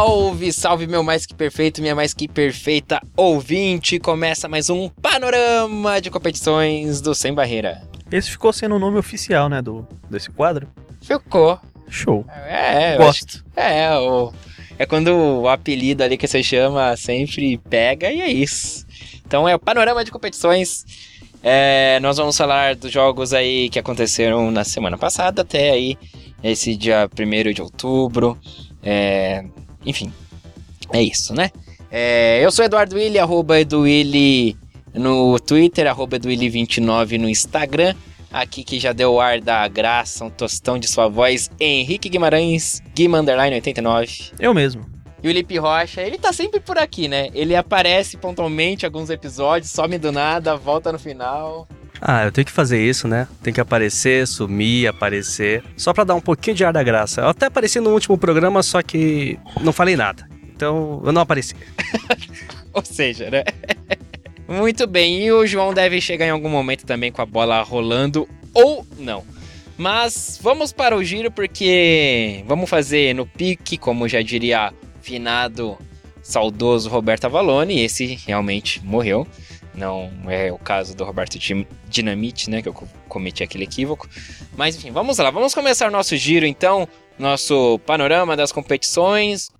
Salve, salve meu mais que perfeito, minha mais que perfeita ouvinte! Começa mais um panorama de competições do Sem Barreira. Esse ficou sendo o nome oficial, né, do desse quadro. Ficou. Show. É, eu Gosto. acho- é, o, é quando o apelido ali que você chama sempre pega e é isso. Então é o panorama de competições. É, nós vamos falar dos jogos aí que aconteceram na semana passada até aí esse dia 1 de outubro. É, enfim, é isso, né? É, eu sou Eduardo Willi, arroba EduWilli no Twitter, arroba EduWilli29 no Instagram. Aqui que já deu o ar da graça, um tostão de sua voz, Henrique Guimarães, Guimanderline89. Eu mesmo. E o Lipe Rocha, ele tá sempre por aqui, né? Ele aparece pontualmente em alguns episódios, some do nada, volta no final. Ah, eu tenho que fazer isso, né? Tem que aparecer, sumir, aparecer. Só pra dar um pouquinho de ar da graça. Eu até apareci no último programa, só que não falei nada. Então eu não apareci. Ou seja, né? Muito bem, e o João deve chegar em algum momento também com a bola rolando ou não. Mas vamos para o giro porque vamos fazer no pique, como já diria finado saudoso Roberto Avalone, esse realmente morreu. Não é o caso do Roberto Dinamite, né, que eu co- cometi aquele equívoco. Mas enfim, vamos lá, vamos começar nosso giro então, nosso panorama das competições.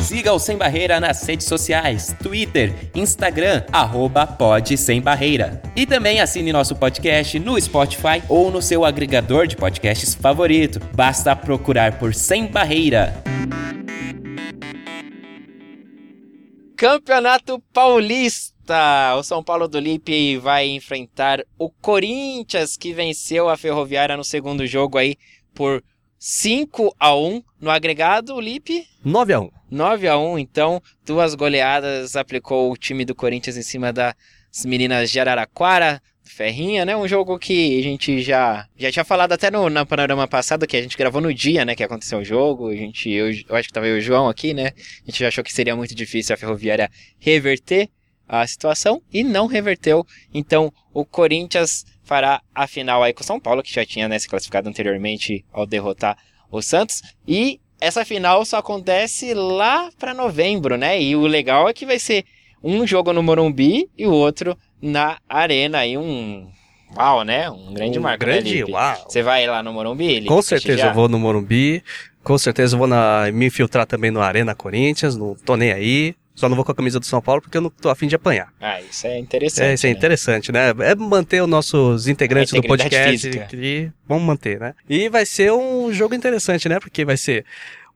Siga o Sem Barreira nas redes sociais, Twitter, Instagram, arroba Pod Sem Barreira. E também assine nosso podcast no Spotify ou no seu agregador de podcasts favorito. Basta procurar por Sem Barreira. Campeonato Paulista. O São Paulo do Lipe vai enfrentar o Corinthians, que venceu a Ferroviária no segundo jogo aí por 5 a 1 no agregado, o Lipe? 9 a 1 9 a 1 então, duas goleadas aplicou o time do Corinthians em cima das meninas de Araraquara, Ferrinha, né? Um jogo que a gente já, já tinha falado até no, no panorama passado, que a gente gravou no dia, né, que aconteceu o jogo. A gente, eu, eu acho que tava o João aqui, né? A gente já achou que seria muito difícil a Ferroviária reverter a situação e não reverteu. Então, o Corinthians fará a final aí com o São Paulo, que já tinha né, se classificado anteriormente ao derrotar o Santos. E essa final só acontece lá para novembro, né? E o legal é que vai ser um jogo no Morumbi e o outro na Arena. Aí um. Uau, né? Um grande Um marco. né, grande, uau. Você vai lá no Morumbi? Lipe, Com certeza eu vou no Morumbi. Com certeza eu vou na, me infiltrar também no Arena Corinthians. Não tô nem aí. Só não vou com a camisa do São Paulo porque eu não tô afim de apanhar. Ah, isso é interessante. É, isso é né? interessante, né? É manter os nossos integrantes A do podcast. Que vamos manter, né? E vai ser um jogo interessante, né? Porque vai ser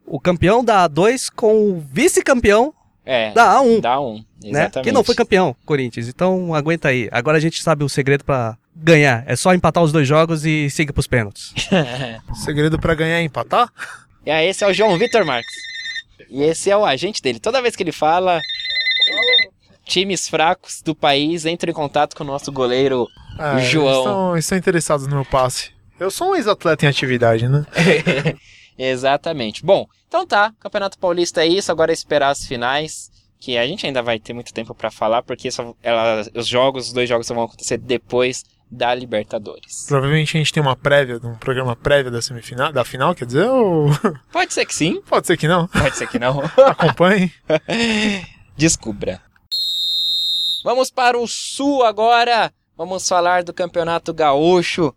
o campeão da A2 com o vice-campeão É, da A1. dá um. né? Exatamente. Que não foi campeão, Corinthians. Então aguenta aí. Agora a gente sabe o segredo pra ganhar. É só empatar os dois jogos e seguir pros pênaltis. Segredo pra ganhar é empatar? E aí, esse é o João Vitor Marques. E esse é o agente dele. Toda vez que ele fala, times fracos do país entram em contato com o nosso goleiro Ah, João. eles Estão, estão interessados no meu passe. Eu sou um ex-atleta em atividade, né? Exatamente. Bom, então tá. Campeonato Paulista é isso. Agora é esperar as finais. Que a gente ainda vai ter muito tempo pra falar, porque só, ela, os jogos, os dois jogos só vão acontecer depois da Libertadores. Provavelmente a gente tem uma prévia, um programa prévia da semifinal, da final, quer dizer, ou Pode ser que sim, pode ser que não. pode ser que não. Acompanhe. Descubra. Vamos para o Sul agora. Vamos falar do Campeonato Gaúcho.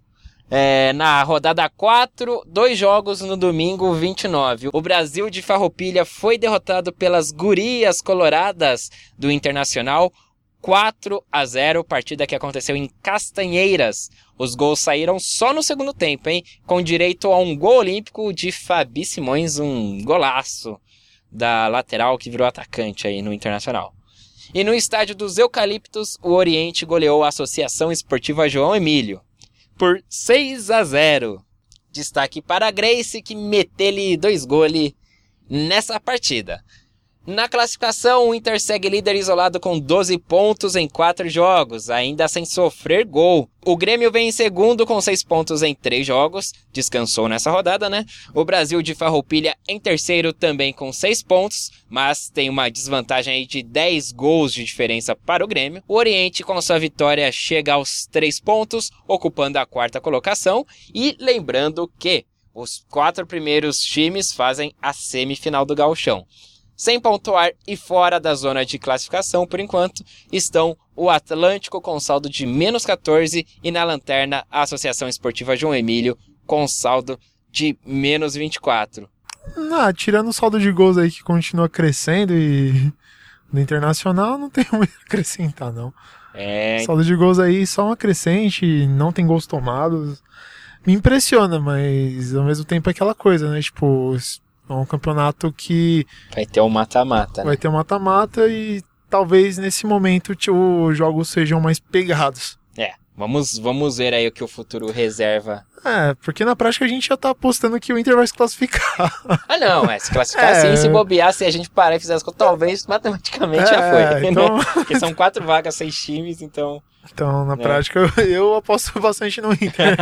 É, na rodada 4, dois jogos no domingo 29. O Brasil de Farroupilha foi derrotado pelas Gurias Coloradas do Internacional 4 a 0, partida que aconteceu em Castanheiras. Os gols saíram só no segundo tempo, hein? Com direito a um gol olímpico de Fabi Simões, um golaço da lateral que virou atacante aí no Internacional. E no estádio dos Eucaliptos, o Oriente goleou a Associação Esportiva João Emílio por 6 a 0. destaque para a Grace, que meteu-lhe dois goles nessa partida. Na classificação, o Inter segue líder isolado com 12 pontos em 4 jogos, ainda sem sofrer gol. O Grêmio vem em segundo com 6 pontos em 3 jogos, descansou nessa rodada, né? O Brasil de Farroupilha em terceiro também com 6 pontos, mas tem uma desvantagem aí de 10 gols de diferença para o Grêmio. O Oriente com sua vitória chega aos 3 pontos, ocupando a quarta colocação. E lembrando que os quatro primeiros times fazem a semifinal do Gauchão. Sem pontuar e fora da zona de classificação por enquanto estão o Atlântico com saldo de menos 14 e na lanterna a Associação Esportiva João Emílio com saldo de menos 24. Ah, tirando o saldo de gols aí que continua crescendo e no Internacional não tem muito a acrescentar não. É, Saldo de gols aí só uma crescente, não tem gols tomados. Me impressiona, mas ao mesmo tempo é aquela coisa, né? Tipo, é um campeonato que vai ter o mata-mata. né? vai ter um mata-mata e talvez nesse momento os jogos sejam mais pegados. É, vamos, vamos ver aí o que o futuro reserva. É, porque na prática a gente já tá apostando que o Inter vai se classificar. Ah, não, é, se classificar É. assim, se bobear, se a gente parar e fizer as contas, talvez matematicamente já É, foi. então- Né? Porque são quatro vagas, seis times, então. Então, na É. prática, eu aposto bastante no Inter.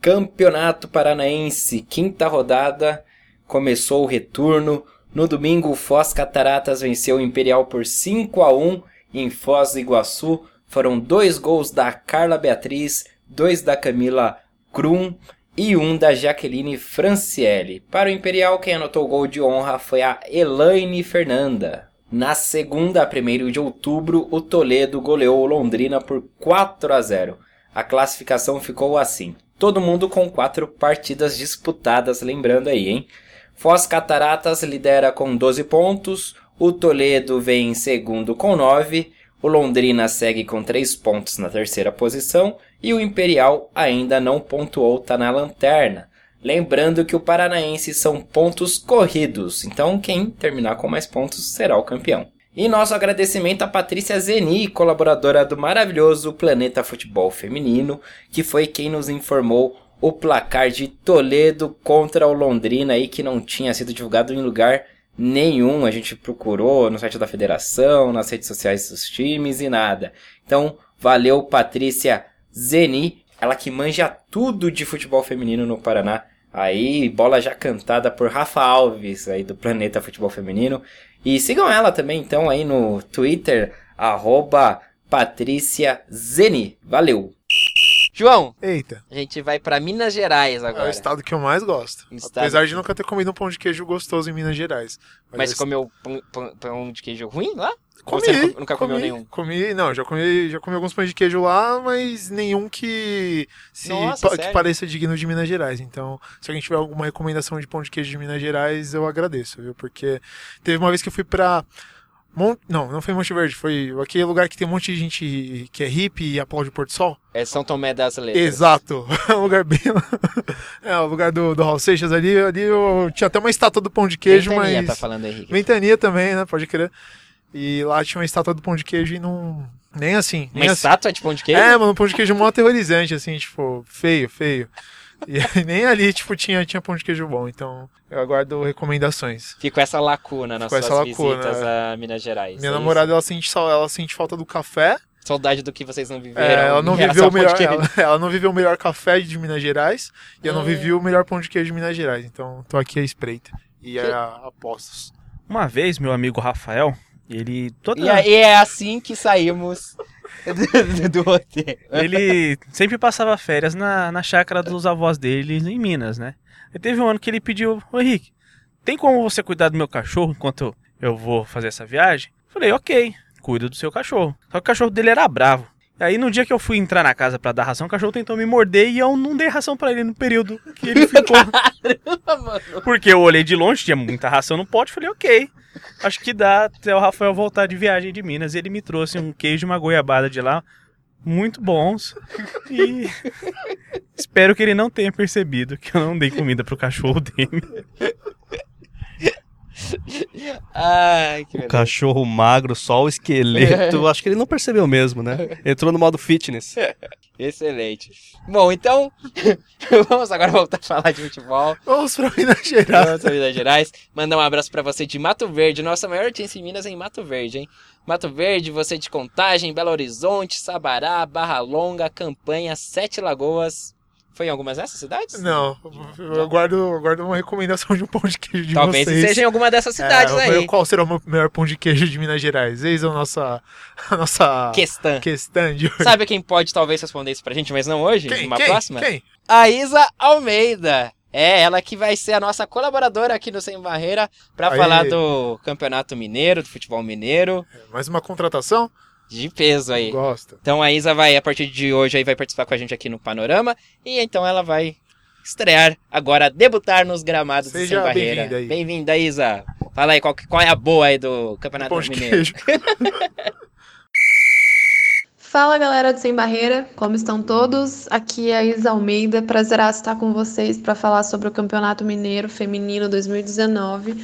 Campeonato Paranaense, quinta rodada, começou o retorno. No domingo, o Foz Cataratas venceu o Imperial por 5 a 1 em Foz do Iguaçu. Foram dois gols da Carla Beatriz, dois da Camila Krum e um da Jaqueline Franciele. Para o Imperial, quem anotou o gol de honra foi a Elaine Fernanda. Na segunda, 1 de outubro, o Toledo goleou o Londrina por 4 a 0. A classificação ficou assim. Todo mundo com quatro partidas disputadas, lembrando aí, hein? Foz Cataratas lidera com 12 pontos, o Toledo vem em segundo com 9, o Londrina segue com 3 pontos na terceira posição e o Imperial ainda não pontuou, tá na lanterna. Lembrando que o Paranaense são pontos corridos, então quem terminar com mais pontos será o campeão. E nosso agradecimento a Patrícia Zeni, colaboradora do maravilhoso Planeta Futebol Feminino, que foi quem nos informou o placar de Toledo contra o Londrina aí que não tinha sido divulgado em lugar nenhum. A gente procurou no site da federação, nas redes sociais dos times e nada. Então, valeu Patrícia Zeni, ela que manja tudo de futebol feminino no Paraná. Aí, bola já cantada por Rafa Alves, aí do Planeta Futebol Feminino. E sigam ela também, então, aí no Twitter, arroba Patrícia Zeni. Valeu! João, Eita, a gente vai pra Minas Gerais é o agora. estado que eu mais gosto. Estado Apesar de nunca ter comido um pão de queijo gostoso em Minas Gerais. Mas é o comeu pão, pão- pão de queijo ruim lá? Comi, você nunca- nunca comi, comeu nenhum? Comi, não, já comi, já comi alguns pães de queijo lá, mas nenhum que se Nossa, que pareça digno de Minas Gerais. Então, se alguém tiver alguma recomendação de pão de queijo de Minas Gerais, eu agradeço, viu? Porque teve uma vez que eu fui pra Mon... não, não foi Monte Verde, foi aquele lugar que tem um monte de gente que é hippie e aplaude o Porto Sol. É São Tomé das Letras. Exato, é um lugar bem é o lugar do, do Raul Seixas ali, ali eu tinha até uma estátua do pão de queijo, Ventania mas tá falando, Henrique. Ventania também, né? Pode crer. E lá tinha uma estátua do pão de queijo e não. Nem assim. Uma Nem assim. estátua de pão de queijo? É, mano, um pão de queijo mó aterrorizante, assim, tipo, feio, feio. E nem ali, tipo, tinha, tinha pão de queijo bom. Então, eu aguardo recomendações. Ficou essa lacuna nas Ficou suas essa lacuna, visitas é. a Minas Gerais. Minha é namorada, ela sente, ela sente falta do café. Saudade do que vocês não viveram. É, ela não viveu o melhor. Ela, ela não viveu o melhor café de Minas Gerais. E eu não Hum. vivi o melhor pão de queijo de Minas Gerais. Então, tô aqui à espreita. E Que- a, apostos. Uma vez, meu amigo Rafael, ele toda E, aí é assim que saímos do, do roteiro. ele sempre passava férias na, na chácara dos avós dele em Minas, né? E teve um ano que ele pediu, ô Henrique, tem como você cuidar do meu cachorro enquanto eu vou fazer essa viagem? Falei, ok, cuida do seu cachorro. Só que o cachorro dele era bravo. E aí no dia que eu fui entrar na casa pra dar ração, o cachorro tentou me morder e eu não dei ração pra ele no período que ele ficou. Porque eu olhei de longe, tinha muita ração no pote, falei, ok. Acho que dá até o Rafael voltar de viagem de Minas. Ele me trouxe um queijo e uma goiabada de lá, muito bons. E espero que ele não tenha percebido que eu não dei comida pro cachorro dele. Ai, que O beleza. cachorro magro, só o esqueleto. Acho que ele não percebeu mesmo, né? Entrou no modo fitness. Excelente. Bom, então, vamos agora voltar a falar de futebol. Vamos para Minas Gerais. Vamos para Minas Gerais. Mandar um abraço para você de Mato Verde, nossa maior audiência em Minas é em Mato Verde, hein? Mato Verde, você de Contagem, Belo Horizonte, Sabará, Barra Longa, Campanha, Sete Lagoas. Foi em algumas dessas cidades? Não, eu aguardo, aguardo uma recomendação de um pão de queijo de Talvez vocês. seja em alguma dessas cidades É, aí. Qual será o melhor pão de queijo de Minas Gerais? Eis a nossa, a nossa Questão. questão de hoje. Sabe quem pode talvez responder isso pra gente, mas não hoje? Quem? Numa Quem? próxima? Quem? A Isa Almeida. É, ela que vai ser a nossa colaboradora aqui no Sem Barreira pra Aê. falar do Campeonato Mineiro, do futebol mineiro, Mais uma contratação? De peso aí. Gosta. Então a Isa vai, a partir de hoje, aí vai participar com a gente aqui no Panorama. E então ela vai estrear agora, debutar nos gramados do Seja Sem Barreira. bem-vinda aí. Bem-vinda, Isa. Fala aí, qual, que- qual é a boa aí do Campeonato de Mineiro? Fala galera do Sem Barreira, como estão todos? Aqui é a Isa Almeida, prazeraço estar com vocês para falar sobre o Campeonato Mineiro Feminino 2019.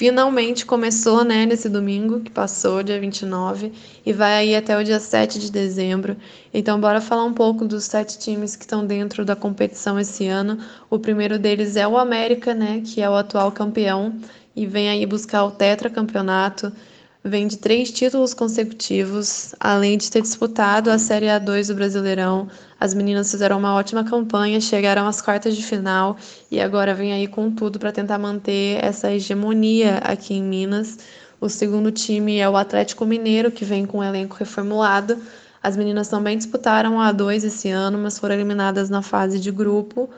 Finalmente começou, né, nesse domingo que passou, dia 29, e vai aí até o dia 7 de dezembro. Então, bora falar um pouco dos sete times que estão dentro da competição esse ano. O primeiro deles é o América, né, que é o atual campeão e vem aí buscar o tetracampeonato vem de três títulos consecutivos, além de ter disputado a Série A2 do Brasileirão. As meninas fizeram uma ótima campanha, chegaram às quartas de final e agora vem aí com tudo para tentar manter essa hegemonia aqui em Minas. O segundo time é o Atlético Mineiro, que vem com um elenco reformulado. As meninas também disputaram a A2 esse ano, mas foram eliminadas na fase de grupo.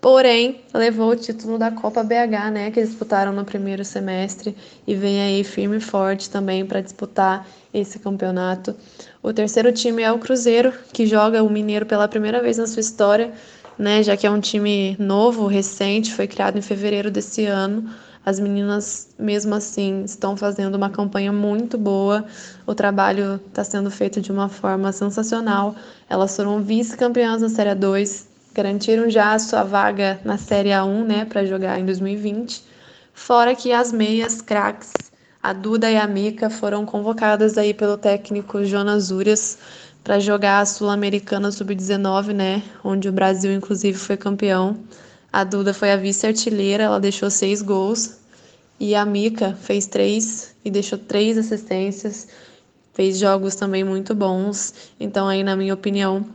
Porém, levou o título da Copa BH, né, que disputaram no primeiro semestre e vem aí firme e forte também para disputar esse campeonato. O terceiro time é o Cruzeiro, que joga o Mineiro pela primeira vez na sua história, né, já que é um time novo, recente, foi criado em fevereiro desse ano. As meninas, mesmo assim, estão fazendo uma campanha muito boa. O trabalho está sendo feito de uma forma sensacional. Elas foram vice-campeãs na Série 2, garantiram já a sua vaga na Série A1, né, para jogar em 2020. Fora que as meias craques, a Duda e a Mica, foram convocadas aí pelo técnico Jonas Urias para jogar a Sul-Americana Sub-19, né, onde o Brasil inclusive foi campeão. A Duda foi a vice-artilheira, ela deixou seis gols. E a Mica fez três e deixou três assistências. Fez jogos também muito bons. Então, aí, na minha opinião,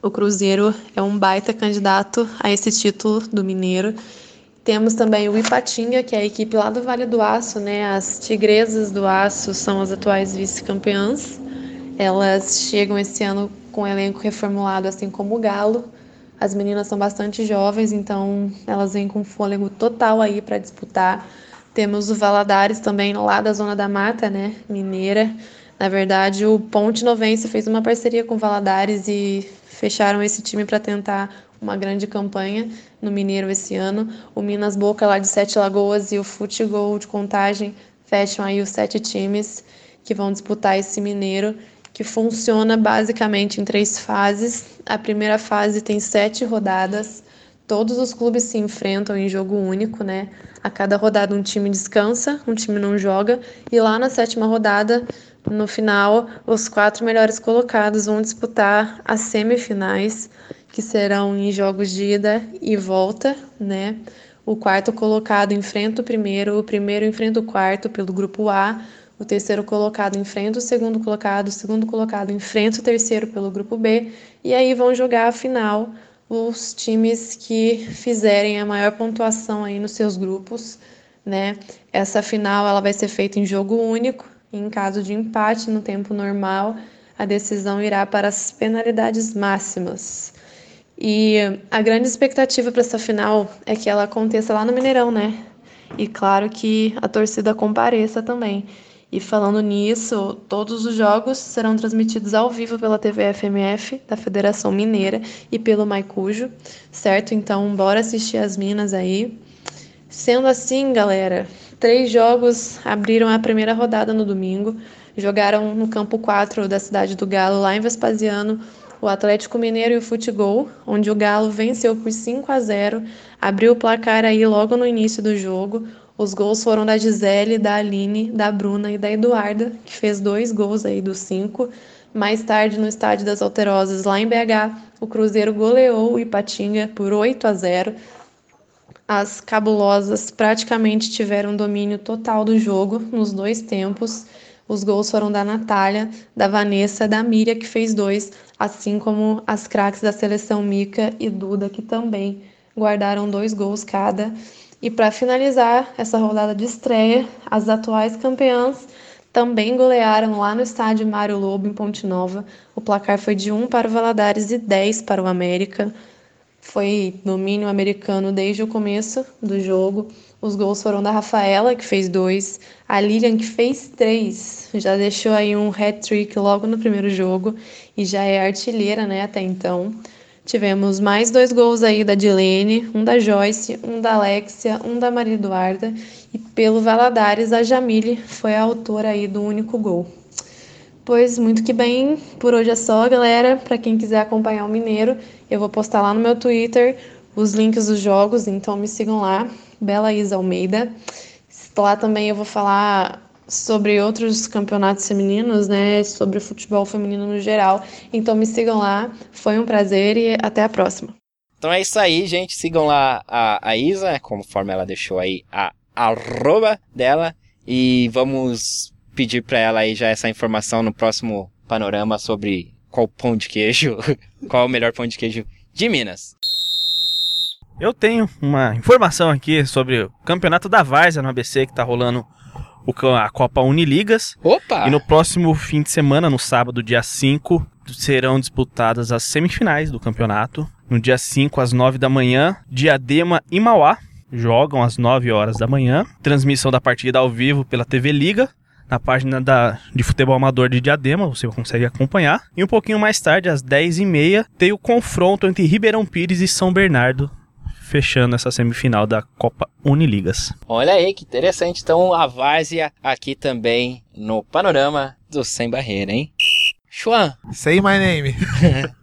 o Cruzeiro é um baita candidato a esse título do Mineiro. Temos também o Ipatinga, que é a equipe lá do Vale do Aço, né? As Tigresas do Aço são as atuais vice-campeãs. Elas chegam esse ano com um elenco reformulado, assim como o Galo. As meninas são bastante jovens, então elas vêm com fôlego total aí para disputar. Temos o Valadares também lá da Zona da Mata, né? Mineira. Na verdade, o Ponte Novense fez uma parceria com o Valadares e fecharam esse time para tentar uma grande campanha no Mineiro esse ano. O Minas Boca lá de Sete Lagoas e o Futebol de Contagem fecham aí os sete times que vão disputar esse Mineiro, que funciona basicamente em três fases. A primeira fase tem sete rodadas. Todos os clubes se enfrentam em jogo único, né? A cada rodada um time descansa, um time não joga, e lá na sétima rodada no final, os quatro melhores colocados vão disputar as semifinais, que serão em jogos de ida e volta, né? O quarto colocado enfrenta o primeiro, o primeiro enfrenta o quarto pelo grupo A, o terceiro colocado enfrenta o segundo colocado, o segundo colocado enfrenta o terceiro pelo grupo B, e aí vão jogar a final os times que fizerem a maior pontuação aí nos seus grupos, né? Essa final ela vai ser feita em jogo único, em caso de empate no tempo normal, a decisão irá para as penalidades máximas. E a grande expectativa para essa final é que ela aconteça lá no Mineirão, né? E claro que a torcida compareça também. E falando nisso, todos os jogos serão transmitidos ao vivo pela TV FMF da Federação Mineira e pelo Maicujo, certo? Então, bora assistir as minas aí. Sendo assim, galera, três jogos abriram a primeira rodada no domingo. Jogaram no campo 4 da cidade do Galo, lá em Vespasiano, o Atlético Mineiro e o Futebol, onde o Galo venceu por 5 a 0, abriu o placar aí logo no início do jogo. Os gols foram da Gisele, da Aline, da Bruna e da Eduarda, que fez dois gols aí dos cinco. Mais tarde, no estádio das Alterosas, lá em BH, o Cruzeiro goleou o Ipatinga por 8 a 0. As cabulosas praticamente tiveram domínio total do jogo nos dois tempos. Os gols foram da Natália, da Vanessa, da Miriam, que fez dois, assim como as craques da seleção Mica e Duda, que também guardaram dois gols cada. E para finalizar essa rodada de estreia, as atuais campeãs também golearam lá no estádio Mário Lobo, em Ponte Nova. O placar foi de 1 para o Valadares e 10 para o América. Foi domínio americano desde o começo do jogo. Os gols foram da Rafaela, que fez dois, a Lilian, que fez três, já deixou aí um hat-trick logo no primeiro jogo e já é artilheira, né, até então. Tivemos mais dois gols aí da Dilene, um da Joyce, um da Alexia, um da Maria Eduarda e pelo Valadares a Jamile foi a autora aí do único gol. Pois muito que bem, por hoje é só, galera. Para quem quiser acompanhar o Mineiro, eu vou postar lá no meu Twitter os links dos jogos, então me sigam lá, Bela Isa Almeida. Lá também eu vou falar sobre outros campeonatos femininos, né, sobre futebol feminino no geral. Então me sigam lá, foi um prazer e até a próxima. Então é isso aí, gente. Sigam lá a, a Isa, conforme ela deixou aí a arroba dela. E vamos pedir para ela aí já essa informação no próximo panorama sobre qual pão de queijo, qual o melhor pão de queijo de Minas. Eu tenho uma informação aqui sobre o campeonato da Várzea no ABC que tá rolando a Copa Uniligas. Opa! E no próximo fim de semana, no sábado, dia 5, serão disputadas as semifinais do campeonato. No dia 5, às 9 da manhã, Diadema e Mauá jogam às 9 horas da manhã. Transmissão da partida ao vivo pela TV Liga. Na página da, de futebol amador de Diadema, você consegue acompanhar. E um pouquinho mais tarde, às 10h30, tem o confronto entre Ribeirão Pires e São Bernardo fechando essa semifinal da Copa Uniligas. Olha aí que interessante. Então a Várzea aqui também no panorama do Sem Barreira, hein? Xuan. Say my name.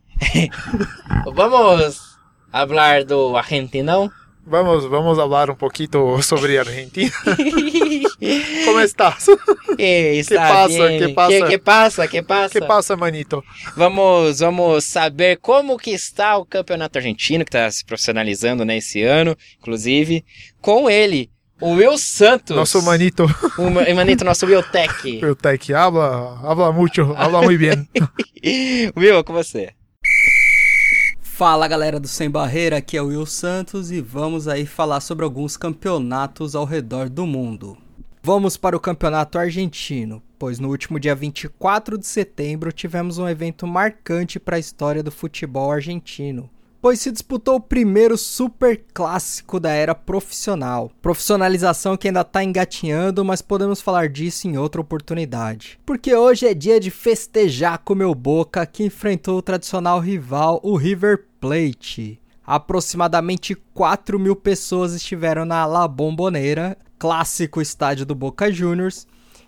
Vamos falar do Argentinão? Vamos, vamos falar um pouquinho sobre Argentina. Como estás? Que, que passa, que passa? Que, que passa, que passa? Que passa, manito? Vamos, vamos saber como que está o campeonato argentino, que está se profissionalizando né, esse ano, inclusive, com ele, o Will Santos. Nosso manito. O manito, nosso Will Tech. Will Tech, habla, habla mucho, habla muy bien. Will, com você. Fala galera do Sem Barreira, aqui é o Will Santos e vamos aí falar sobre alguns campeonatos ao redor do mundo. Vamos para o campeonato argentino, pois no último dia 24 de setembro tivemos um evento marcante para a história do futebol argentino, pois se disputou o primeiro super clássico da era profissional. Profissionalização que ainda está engatinhando, mas podemos falar disso em outra oportunidade. Porque hoje é dia de festejar com meu Boca, que enfrentou o tradicional rival, o River Plate. Aproximadamente 4 mil pessoas estiveram na La Bombonera clássico estádio do Boca Juniors,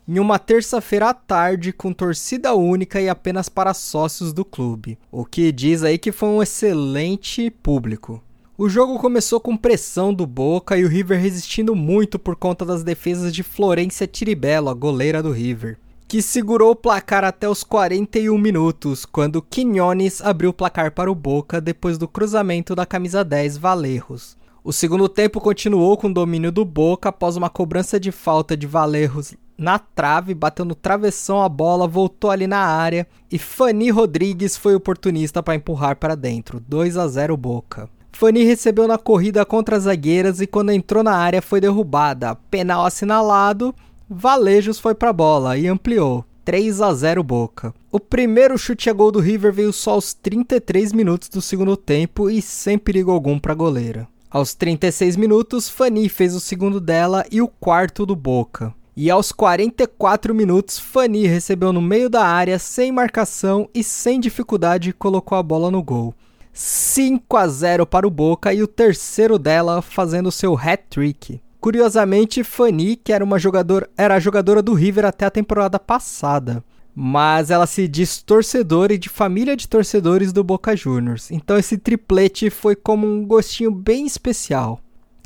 em uma terça-feira à tarde com torcida única e apenas para sócios do clube, o que diz aí que foi um excelente público. O jogo começou com pressão do Boca e o River resistindo muito por conta das defesas de Florência Tiribello, a goleira do River, que segurou o placar até os 41 minutos, quando Quinones abriu o placar para o Boca depois do cruzamento da camisa 10 Valerros. O segundo tempo continuou com o domínio do Boca após uma cobrança de falta de Valerros na trave, bateu no travessão a bola, voltou ali na área e Fanny Rodrigues foi oportunista para empurrar para dentro. 2 a 0 Boca. Fanny recebeu na corrida contra as zagueiras e quando entrou na área foi derrubada. Penal assinalado, Valejos foi para a bola e ampliou. 3 a 0 Boca. O primeiro chute a gol do River veio só aos 33 minutos do segundo tempo e sem perigo algum para a goleira. Aos 36 minutos, Fanny fez o segundo dela e o quarto do Boca. E aos 44 minutos, Fanny recebeu no meio da área, sem marcação e sem dificuldade, colocou a bola no gol. 5 a 0 para o Boca e o terceiro dela fazendo seu hat-trick. Curiosamente, Fanny, que era uma jogadora, era jogadora do River até a temporada passada mas ela se diz torcedora e de família de torcedores do Boca Juniors. Então esse triplete foi como um gostinho bem especial.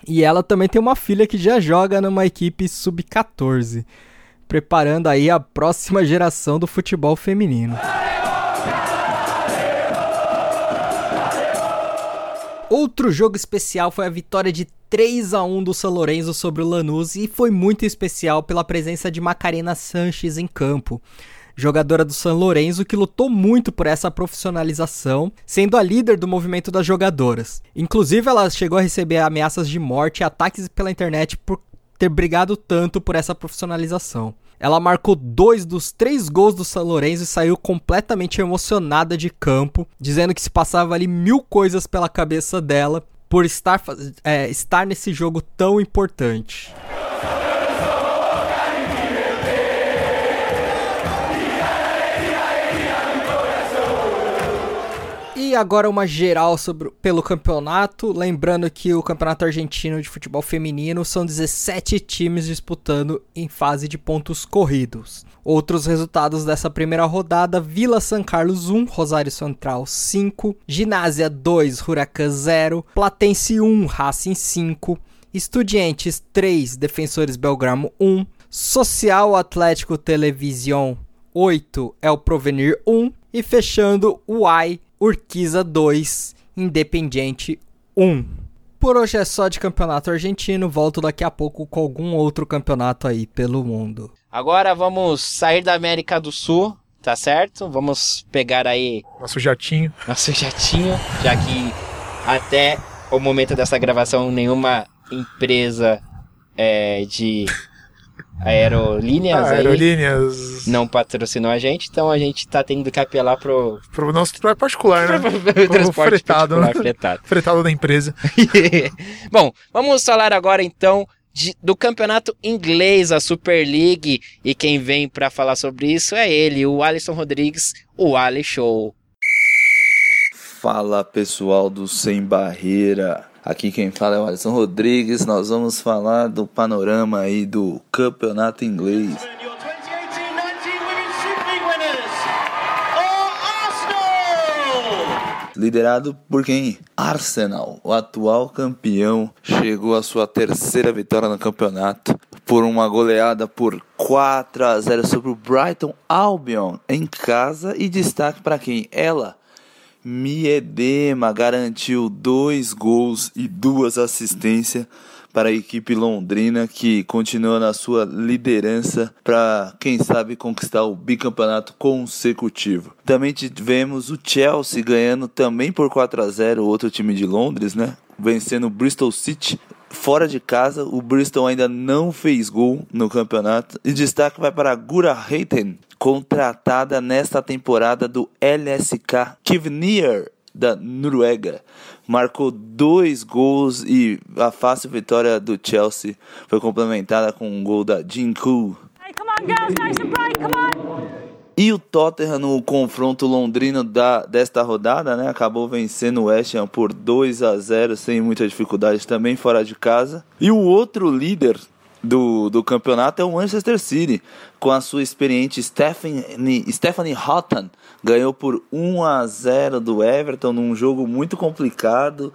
E ela também tem uma filha que já joga numa equipe sub-14, preparando aí a próxima geração do futebol feminino. Outro jogo especial foi a vitória de 3 a 1 do São Lourenço sobre o Lanús e foi muito especial pela presença de Macarena Sanches em campo. Jogadora do São Lourenço que lutou muito por essa profissionalização, sendo a líder do movimento das jogadoras. Inclusive, ela chegou a receber ameaças de morte e ataques pela internet por ter brigado tanto por essa profissionalização. Ela marcou dois dos três gols do São Lourenço e saiu completamente emocionada de campo, dizendo que se passava ali mil coisas pela cabeça dela por estar, é, estar nesse jogo tão importante. E agora uma geral sobre, pelo campeonato. Lembrando que o Campeonato Argentino de Futebol Feminino são 17 times disputando em fase de pontos corridos. Outros resultados dessa primeira rodada: Vila San Carlos 1, Rosário Central 5, Ginásia 2, Huracan 0, Platense 1, Racing 5, Estudiantes 3, Defensores Belgramo 1, Social Atlético Televisão 8 é o Provenir 1 e fechando o AI Urquiza 2, Independiente 1. Por hoje é só de campeonato argentino, volto daqui a pouco com algum outro campeonato aí pelo mundo. Agora vamos sair da América do Sul, tá certo? Vamos pegar aí Nosso jatinho. nosso jatinho, já que até o momento dessa gravação nenhuma empresa é, de aerolíneas Ah, aí aerolíneas. não patrocinou a gente, então a gente tá tendo que apelar pro, Pro nosso trabalho particular, né? pro transporte fretado, particular né? fretado. Fretado da empresa. Bom, vamos falar agora então de- do campeonato inglês, a Super League, e quem vem pra falar sobre isso é ele, o Alisson Rodrigues, o Ali Show. Fala pessoal do Sem Barreira. Aqui quem fala é o Alisson Rodrigues. Nós vamos falar do panorama aí do campeonato inglês. Your 2018-19 Women's Super League winners are Arsenal! Liderado por quem? Arsenal, o atual campeão, chegou à sua terceira vitória no campeonato por uma goleada por 4 a 0 sobre o Brighton Albion em casa e destaque para quem? Ela, Miedema, garantiu dois gols e duas assistências para a equipe londrina que continua na sua liderança para, quem sabe, conquistar o bicampeonato consecutivo. Também tivemos o Chelsea ganhando também por 4 a 0 outro time de Londres, né? Vencendo o Bristol City fora de casa. O Bristol ainda não fez gol no campeonato. E destaque vai para Gura Heiten, contratada nesta temporada do LSK Kivnir da Noruega. Marcou dois gols e a fácil vitória do Chelsea foi complementada com um gol da Jinku. Hey, nice. E o Tottenham no confronto londrino da, desta rodada, né? Acabou vencendo o West Ham por 2 a 0 sem muita dificuldade também fora de casa. E o outro líder do, do campeonato é o Manchester City, com a sua experiente Stephanie, Stephanie Houghton. Ganhou por 1 a 0 do Everton num jogo muito complicado.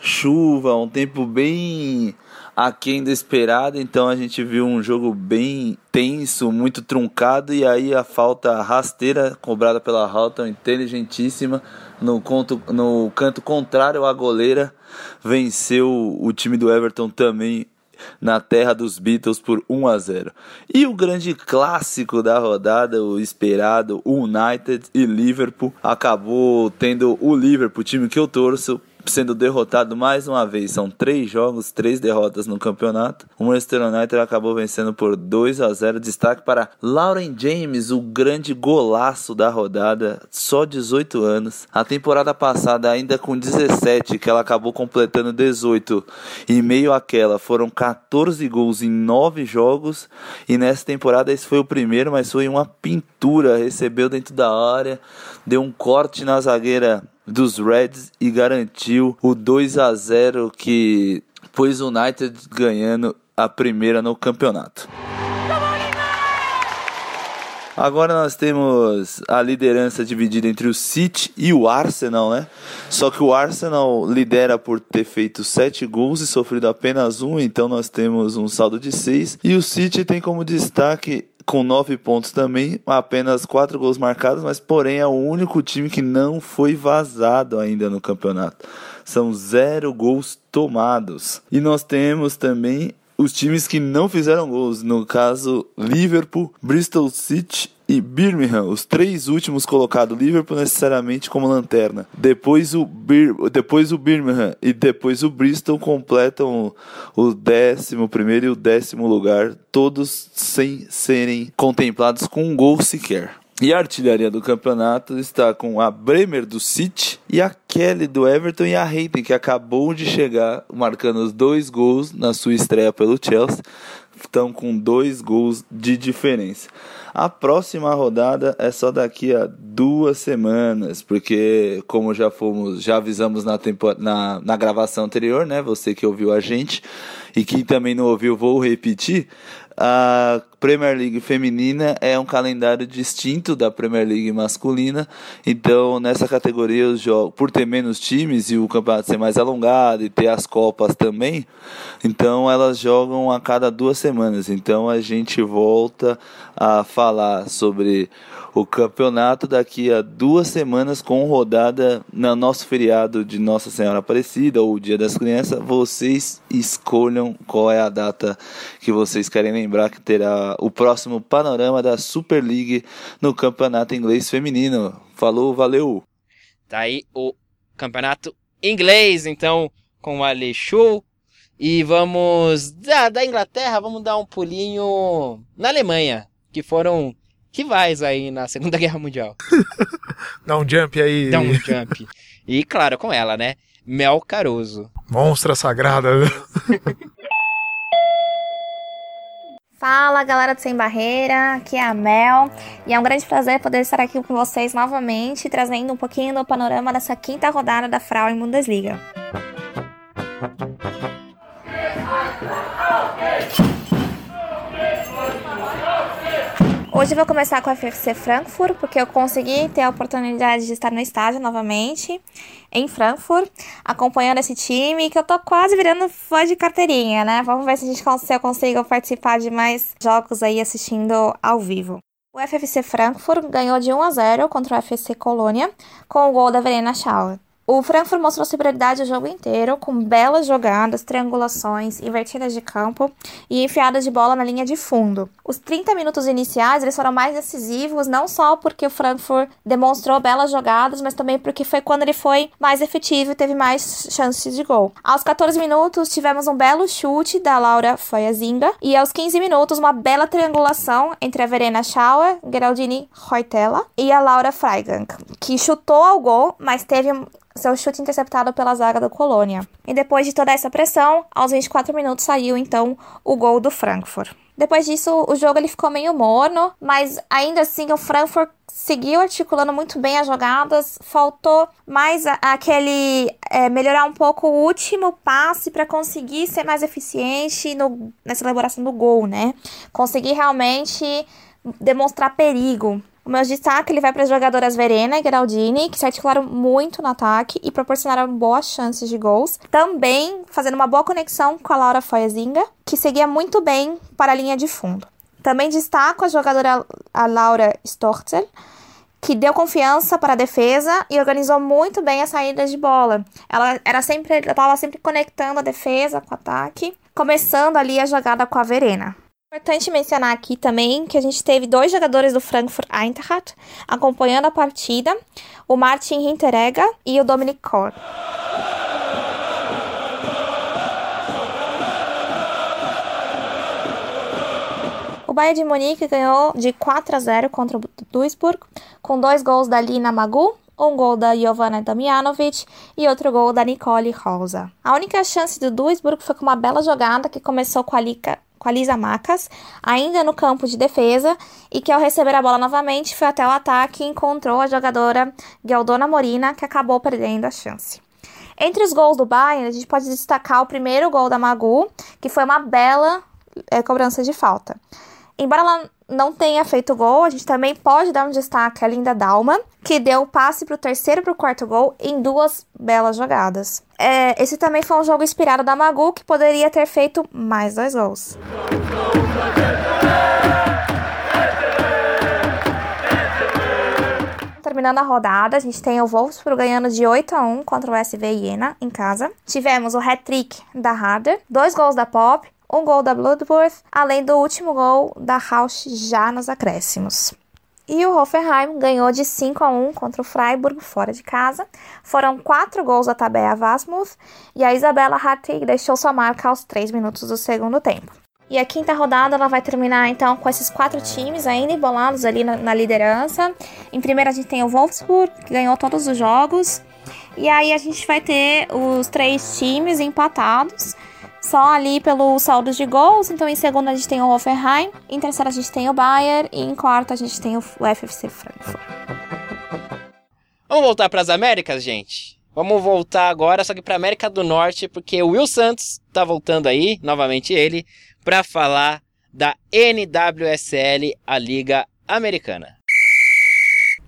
Chuva, um tempo bem aquém do esperado, então a gente viu um jogo bem tenso, muito truncado, e aí a falta rasteira cobrada pela Houghton, inteligentíssima, no, conto, no canto contrário à goleira, venceu o time do Everton também na terra dos Beatles por 1 a 0. E o grande clássico da rodada, o esperado United e Liverpool, acabou tendo o Liverpool, time que eu torço, sendo derrotado mais uma vez. São três jogos, três derrotas no campeonato. O Manchester United acabou vencendo por 2 a 0. Destaque para Lauren James, o grande golaço da rodada, só 18 anos. A temporada passada, ainda com 17, que ela acabou completando 18. E meio àquela, foram 14 gols em 9 jogos. E nessa temporada esse foi o primeiro, mas foi uma pintura. Recebeu dentro da área, deu um corte na zagueira dos Reds e garantiu o 2 a 0 que pôs o United ganhando a primeira no campeonato. Agora nós temos a liderança dividida entre o City e o Arsenal, né? Só que o Arsenal lidera por ter feito 7 gols e sofrido apenas um, então nós temos um saldo de 6. E o City tem como destaque com 9 pontos também, apenas 4 gols marcados, mas porém é o único time que não foi vazado ainda no campeonato. são zero gols tomados. E nós temos também os times que não fizeram gols, no caso Liverpool, Bristol City e Birmingham, os três últimos colocados, Liverpool necessariamente como lanterna. Depois o, Bir depois o Birmingham e depois o Bristol completam o décimo primeiro e o décimo lugar, todos sem serem contemplados com um gol sequer. E a artilharia do campeonato está com a Bremer do City e a Kelly do Everton e a Hayden, que acabou de chegar, marcando os dois gols na sua estreia pelo Chelsea. Estão com dois gols de diferença. A próxima rodada é só daqui a duas semanas, porque como já fomos, já avisamos na, tempo, na, na gravação anterior, né? Você que ouviu a gente e quem também não ouviu, vou repetir. A Premier League feminina é um calendário distinto da Premier League masculina, então nessa categoria os jogos, por ter menos times e o campeonato ser mais alongado e ter as copas também, então elas jogam a cada duas semanas. Então a gente volta a falar sobre o campeonato daqui a duas semanas com rodada no nosso feriado de Nossa Senhora Aparecida ou Dia das Crianças. Vocês escolham qual é a data que vocês querem lembrar que terá o próximo panorama da Super League no campeonato inglês feminino. Falou, valeu! Tá aí o campeonato inglês, então, com o Alexu. E vamos da, da Inglaterra, vamos dar um pulinho na Alemanha, que foram rivais aí na Segunda Guerra Mundial. Dá um jump aí. Dá um jump. E claro, com ela, né? Mel Caruso. Monstra sagrada. Fala galera do Sem Barreira, aqui é a Mel e é um grande prazer poder estar aqui com vocês novamente, trazendo um pouquinho do panorama dessa quinta rodada da Frauen Bundesliga. Hoje eu vou começar com a FFC Frankfurt, porque eu consegui ter a oportunidade de estar no estádio novamente, em Frankfurt, acompanhando esse time, que eu tô quase virando fã de carteirinha, né? Vamos ver se, a gente, se eu consigo participar de mais jogos aí assistindo ao vivo. O FFC Frankfurt ganhou de 1 a 0 contra o FFC Colônia, com o gol da Verena Schauer. O Frankfurt mostrou superioridade o jogo inteiro, com belas jogadas, triangulações, invertidas de campo e enfiadas de bola na linha de fundo. Os 30 minutos iniciais eles foram mais decisivos, não só porque o Frankfurt demonstrou belas jogadas, mas também porque foi quando ele foi mais efetivo e teve mais chances de gol. Aos 14 minutos, tivemos um belo chute da Laura Foyazinga e aos 15 minutos, uma bela triangulação entre a Verena Schauer, Geraldine Reutella e a Laura Freigang, que chutou ao gol, mas teve seu chute interceptado pela zaga do Colônia. E depois de toda essa pressão, aos 24 minutos saiu então o gol do Frankfurt. Depois disso, o jogo ele ficou meio morno, mas ainda assim o Frankfurt seguiu articulando muito bem as jogadas. Faltou mais aquele é, melhorar um pouco o último passe para conseguir ser mais eficiente no, nessa elaboração do gol, né? Conseguir realmente demonstrar perigo. O meu destaque ele vai para as jogadoras Verena e Geraldine, que se articularam muito no ataque e proporcionaram boas chances de gols. Também fazendo uma boa conexão com a Laura Foyazinga, que seguia muito bem para a linha de fundo. Também destaco a jogadora a Laura Storzel, que deu confiança para a defesa e organizou muito bem as saídas de bola. Ela era sempre, estava sempre conectando a defesa com o ataque, começando ali a jogada com a Verena. Importante mencionar aqui também que a gente teve dois jogadores do Frankfurt Eintracht acompanhando a partida, o Martin Hinteregger e o Dominic Kor. O Bayern de Munique ganhou de 4 a 0 contra o Duisburg, com dois gols da Lina Magu, um gol da Jovana Damjanovic e outro gol da Nicole Rosa. A única chance do Duisburg foi com uma bela jogada que começou com a, Lica, com a Lisa Macas, ainda no campo de defesa, e que ao receber a bola novamente foi até o ataque e encontrou a jogadora Geldona Morina, que acabou perdendo a chance. Entre os gols do Bayern, a gente pode destacar o primeiro gol da Magu, que foi uma bela é, cobrança de falta. Embora ela não tenha feito gol, a gente também pode dar um destaque à Linda Dalma, que deu o passe para o terceiro e para o quarto gol em duas belas jogadas. É, esse também foi um jogo inspirado da Magu, que poderia ter feito mais dois gols. terminando a rodada, a gente tem o Wolfsburg ganhando de 8 a 1 contra o SV Jena em casa. Tivemos o hat-trick da Harder, dois gols da Pop, um gol da Bloodworth, além do último gol da Rausch já nos acréscimos. E o Hoffenheim ganhou de 5 a 1 contra o Freiburg fora de casa. Foram quatro gols da Tabea Vasmuth e a Isabela Hartig deixou sua marca aos 3 minutos do segundo tempo. E a quinta rodada ela vai terminar então com esses quatro times ainda embolados ali na, na liderança. Em primeiro a gente tem o Wolfsburg, que ganhou todos os jogos. E aí a gente vai ter os três times empatados só ali pelo saldo de gols. Então, em segundo a gente tem o Hoffenheim, em terceiro a gente tem o Bayern e em quarto a gente tem o FFC Frankfurt. Vamos voltar para as Américas, gente? Vamos voltar agora, só que para América do Norte, porque o Will Santos tá voltando aí, novamente ele, para falar da NWSL, a Liga Americana.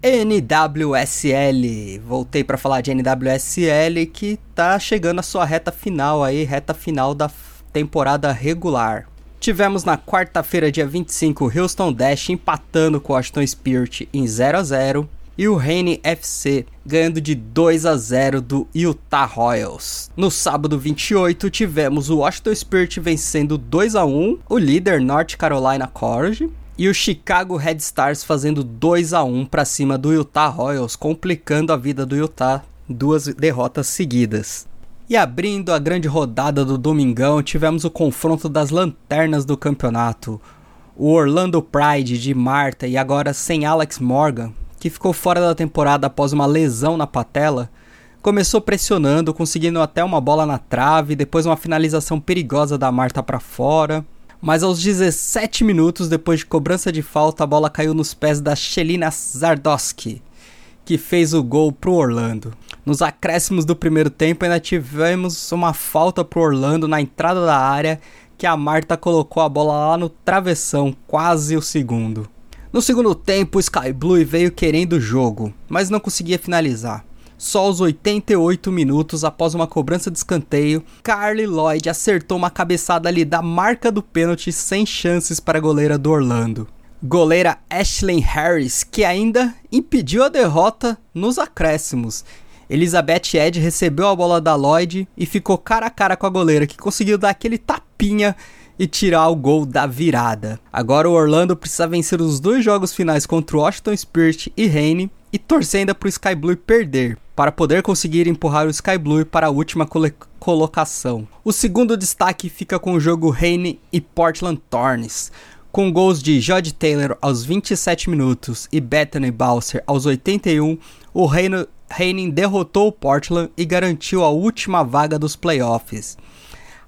NWSL. Voltei para falar de NWSL que tá chegando a sua reta final aí, reta final da temporada regular. Tivemos na quarta-feira, dia 25, Houston Dash empatando com o Washington Spirit em 0 a 0 e o Reine FC ganhando de 2 a 0 do Utah Royals. No sábado 28 tivemos o Washington Spirit vencendo 2 a 1 o líder North Carolina Courage e o Chicago Red Stars fazendo 2 a 1 para cima do Utah Royals, complicando a vida do Utah, duas derrotas seguidas. E abrindo a grande rodada do domingão, tivemos o confronto das lanternas do campeonato. O Orlando Pride de Marta e agora sem Alex Morgan, que ficou fora da temporada após uma lesão na patela, começou pressionando, conseguindo até uma bola na trave, depois uma finalização perigosa da Marta para fora. Mas aos 17 minutos depois de cobrança de falta, a bola caiu nos pés da Shelina Zardowski, que fez o gol pro Orlando. Nos acréscimos do primeiro tempo ainda tivemos uma falta pro Orlando na entrada da área, que a Marta colocou a bola lá no travessão, quase o segundo. No segundo tempo, o Sky Blue veio querendo o jogo, mas não conseguia finalizar. Só aos 88 minutos, após uma cobrança de escanteio, Carly Lloyd acertou uma cabeçada ali da marca do pênalti sem chances para a goleira do Orlando. Goleira Ashley Harris, que ainda impediu a derrota nos acréscimos. Elizabeth Ed recebeu a bola da Lloyd e ficou cara a cara com a goleira, que conseguiu dar aquele tapinha e tirar o gol da virada. Agora o Orlando precisa vencer os dois jogos finais contra o Washington Spirit e Reine e torcer ainda para o Sky Blue perder, para poder conseguir empurrar o Sky Blue para a última colocação. O segundo destaque fica com o jogo Reine e Portland Thorns. Com gols de Jod Taylor aos 27 minutos e Bethany Bowser aos 81, o Reine derrotou o Portland e garantiu a última vaga dos playoffs.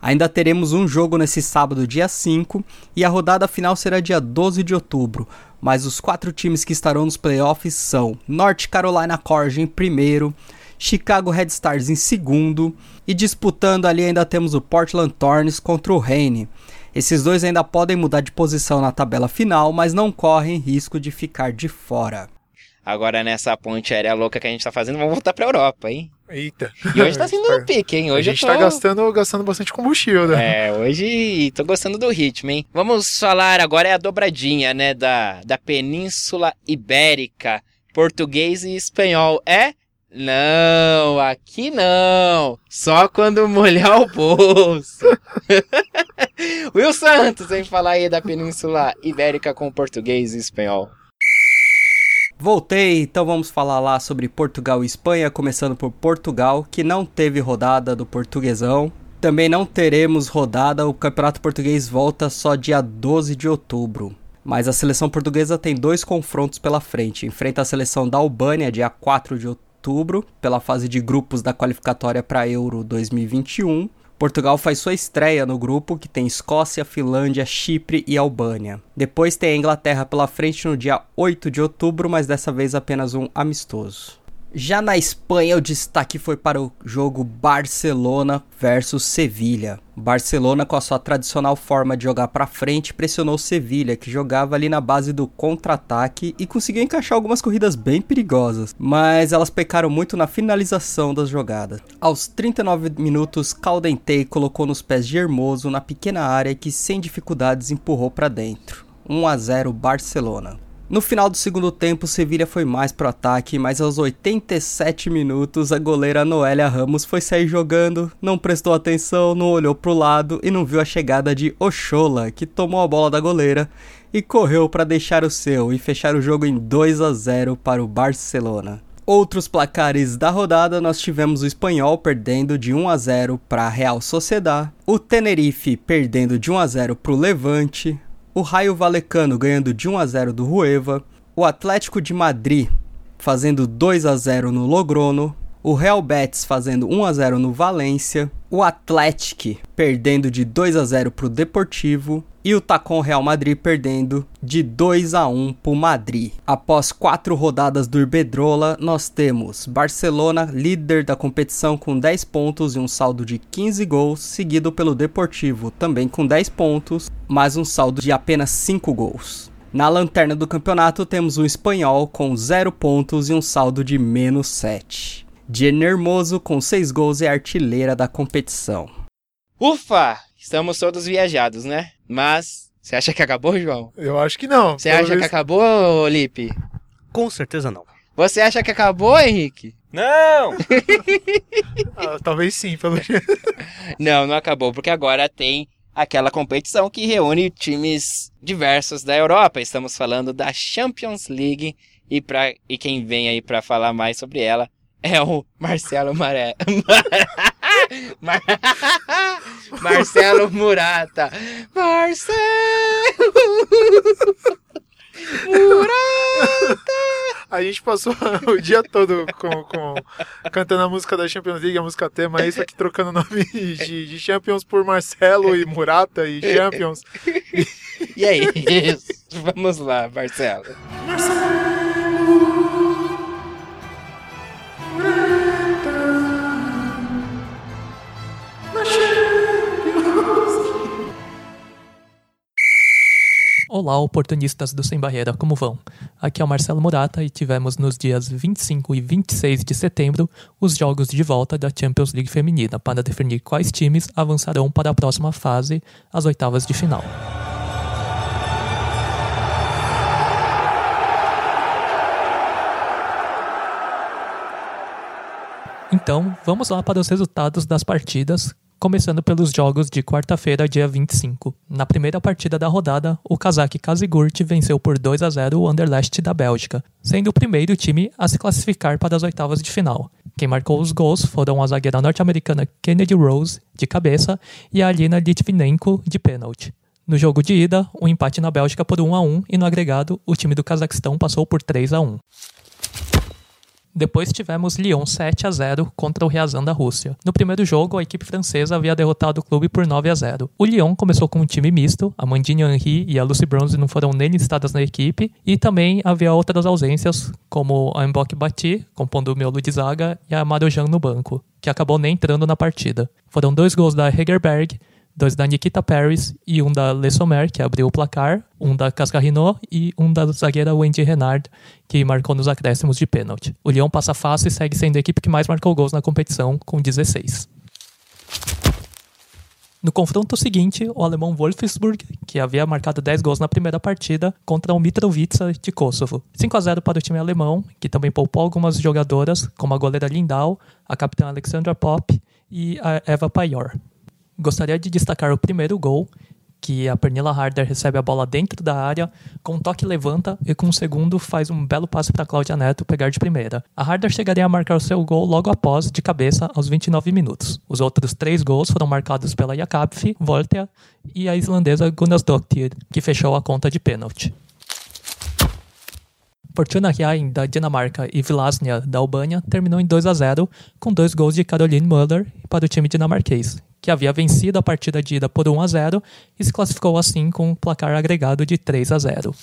Ainda teremos um jogo nesse sábado, dia 5, e a rodada final será dia 12 de outubro, mas os quatro times que estarão nos playoffs são North Carolina Courage em primeiro, Chicago Red Stars em segundo, e disputando ali ainda temos o Portland Thorns contra o Reine. Esses dois ainda podem mudar de posição na tabela final, mas não correm risco de ficar de fora. Agora nessa ponte aérea louca que a gente tá fazendo, vamos voltar pra Europa, hein? Eita. E hoje tá sendo um pique, hein? Hoje a gente eu tô... tá gastando, gastando bastante combustível, né? É, hoje tô gostando do ritmo, hein? Vamos falar agora é a dobradinha, né, da, da Península Ibérica, português e espanhol. É? Não, aqui não. Só quando molhar o bolso. Will Santos, vem falar aí da Península Ibérica com português e espanhol. Voltei, então vamos falar lá sobre Portugal e Espanha, começando por Portugal, que não teve rodada do Portuguesão. Também não teremos rodada, o Campeonato Português volta só dia 12 de outubro. Mas a seleção portuguesa tem dois confrontos pela frente. Enfrenta a seleção da Albânia, dia 4 de outubro, pela fase de grupos da qualificatória para Euro 2021. Portugal faz sua estreia no grupo, que tem Escócia, Finlândia, Chipre e Albânia. Depois tem a Inglaterra pela frente no dia 8 de outubro, mas dessa vez apenas um amistoso. Já na Espanha, o destaque foi para o jogo Barcelona versus Sevilha. Barcelona, com a sua tradicional forma de jogar para frente, pressionou Sevilha, que jogava ali na base do contra-ataque e conseguiu encaixar algumas corridas bem perigosas, mas elas pecaram muito na finalização das jogadas. Aos 39 minutos, Caldentei colocou nos pés de Hermoso na pequena área que sem dificuldades empurrou para dentro. 1 a 0 Barcelona. No final do segundo tempo, Sevilha foi mais pro ataque, mas aos 87 minutos a goleira Noélia Ramos foi sair jogando, não prestou atenção, não olhou pro lado e não viu a chegada de Ochola, que tomou a bola da goleira e correu para deixar o seu e fechar o jogo em 2 a 0 para o Barcelona. Outros placares da rodada nós tivemos o Espanhol perdendo de 1 a 0 para a Real Sociedad, o Tenerife perdendo de 1 a 0 para o Levante, o Raio Valecano ganhando de 1 a 0 do Rueva, o Atlético de Madrid fazendo 2 a 0 no Logrono, o Real Betis fazendo 1 a 0 no Valência, o Atlético perdendo de 2 a 0 para o Deportivo e o Tacon Real Madrid perdendo de 2 a 1 para o Madrid. Após quatro rodadas do Ibedrola, nós temos Barcelona líder da competição com 10 pontos e um saldo de 15 gols, seguido pelo Deportivo também com 10 pontos, mas um saldo de apenas 5 gols. Na lanterna do campeonato temos o Espanhol com 0 pontos e um saldo de menos 7. Jenny Hermoso com 6 gols é artilheira da competição. Ufa! Estamos todos viajados, né? Mas, você acha que acabou, João? Eu acho que não. Você acha que acabou, Lipe? Com certeza não. Você acha que acabou, Henrique? Não! ah, talvez sim, pelo jeito. Não, não acabou, porque agora tem aquela competição que reúne times diversos da Europa. Estamos falando da Champions League e, pra, e quem vem aí para falar mais sobre ela é o Marcelo Maré. Mar... Marcelo Murata. Marcelo Murata. A gente passou o dia todo com, com, cantando a música da Champions League, a música tema, isso aqui trocando nome de, de Champions por Marcelo e Murata e Champions. E é isso. Vamos lá, Marcelo. Marcelo. Olá, oportunistas do Sem Barreira, como vão? Aqui é o Marcelo Murata e tivemos nos dias 25 e 26 de setembro os jogos de volta da Champions League Feminina para definir quais times avançarão para a próxima fase, as oitavas de final. Então, vamos lá para os resultados das partidas, começando pelos jogos de quarta-feira, dia 25. Na primeira partida da rodada, o Kazakh Kazigurt venceu por 2 a 0 o Anderlecht da Bélgica, sendo o primeiro time a se classificar para as oitavas de final. Quem marcou os gols foram a zagueira norte-americana Kennedy Rose, de cabeça, e a Alina Litvinenko, de pênalti. No jogo de ida, o um empate na Bélgica por 1 a 1 e no agregado, o time do Cazaquistão passou por 3 a 1. Depois tivemos Lyon 7 a 0 contra o Ryazan da Rússia. No primeiro jogo, a equipe francesa havia derrotado o clube por 9 a 0. O Lyon começou com um time misto, a Mandine Henry e a Lucy Bronze não foram nem listadas na equipe, e também havia outras ausências, como a Mbok Bati, compondo o miolo de zaga, e a Marojan no banco, que acabou nem entrando na partida. Foram dois gols da Hegerberg, dois da Nikita Paris e um da Le Sommer, que abriu o placar, um da Cascarino e um da zagueira Wendy Renard, que marcou nos acréscimos de pênalti. O Lyon passa fácil e segue sendo a equipe que mais marcou gols na competição, com 16. No confronto seguinte, o alemão Wolfsburg, que havia marcado 10 gols na primeira partida, contra o Mitrovica de Kosovo. 5 a 0 para o time alemão, que também poupou algumas jogadoras, como a goleira Lindau, a capitã Alexandra Pop e a Eva Paior. Gostaria de destacar o primeiro gol, que a Pernilla Harder recebe a bola dentro da área, com um toque levanta e com o um segundo faz um belo passe para Cláudia Neto pegar de primeira. A Harder chegaria a marcar o seu gol logo após, de cabeça, aos 29 minutos. Os outros três gols foram marcados pela Jakabfi, Voltea e a islandesa Gunnarsdottir, que fechou a conta de pênalti. Fortuna Rhein da Dinamarca e Vlasnia da Albânia terminou em 2 a 0 com dois gols de Caroline Müller para o time dinamarquês, que havia vencido a partida de ida por 1 a 0 e se classificou assim com um placar agregado de 3 a 0.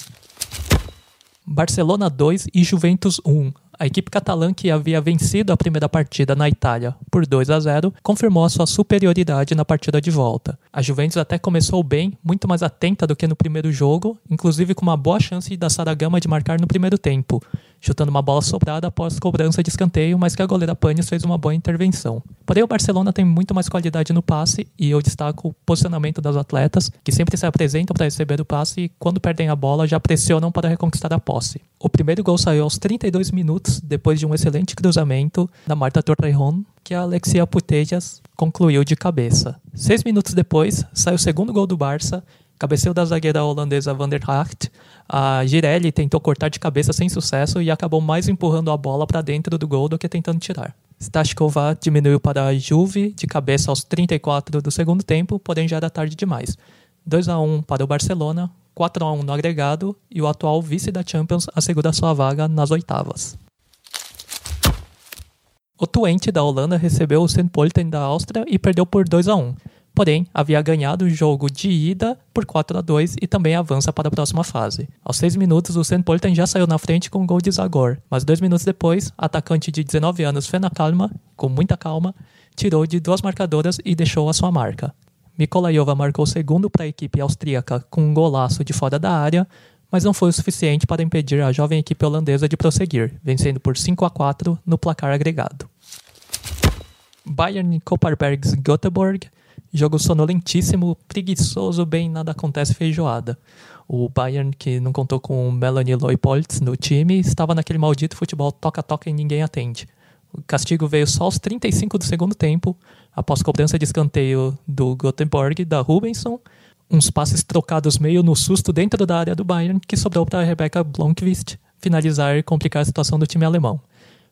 Barcelona 2 e Juventus 1. A equipe catalã que havia vencido a primeira partida na Itália por 2 a 0 confirmou a sua superioridade na partida de volta. A Juventus até começou bem, muito mais atenta do que no primeiro jogo, inclusive com uma boa chance da Saragama de marcar no primeiro tempo, chutando uma bola sobrada após cobrança de escanteio, mas que a goleira Panis fez uma boa intervenção. Porém, o Barcelona tem muito mais qualidade no passe e eu destaco o posicionamento das atletas, que sempre se apresentam para receber o passe e quando perdem a bola já pressionam para reconquistar a posse. O primeiro gol saiu aos 32 minutos, depois de um excelente cruzamento da Marta Torrejon, que a Alexia Putellas concluiu de cabeça. Seis minutos depois, sai o segundo gol do Barça, cabeceio da zagueira holandesa Van der Hacht. A Girelli tentou cortar de cabeça sem sucesso e acabou mais empurrando a bola para dentro do gol do que tentando tirar. Stashkova diminuiu para a Juve de cabeça aos 34 do segundo tempo, porém já era tarde demais. 2 a 1 para o Barcelona, 4 a 1 no agregado e o atual vice da Champions assegura sua vaga nas oitavas. O Twente da Holanda recebeu o St. Pölten da Áustria e perdeu por 2 a 1 porém havia ganhado o jogo de ida por 4 a 2 e também avança para a próxima fase. Aos 6 minutos, o St. Pölten já saiu na frente com o gol de Zagor, mas dois minutos depois, atacante de 19 anos Fena Kalma, com muita calma, tirou de duas marcadoras e deixou a sua marca. Mikolajova marcou segundo para a equipe austríaca com um golaço de fora da área, mas não foi o suficiente para impedir a jovem equipe holandesa de prosseguir, vencendo por 5 a 4 no placar agregado. Bayern Kopparbergs Göteborg Jogo sonolentíssimo, preguiçoso, bem nada acontece feijoada. O Bayern, que não contou com Melanie Leupoltz no time, estava naquele maldito futebol toca-toca e ninguém atende. O castigo veio só aos 35 do segundo tempo, após cobrança de escanteio do Gothenburg, da Rubenson, uns passes trocados meio no susto dentro da área do Bayern, que sobrou para Rebecca Blomqvist finalizar e complicar a situação do time alemão.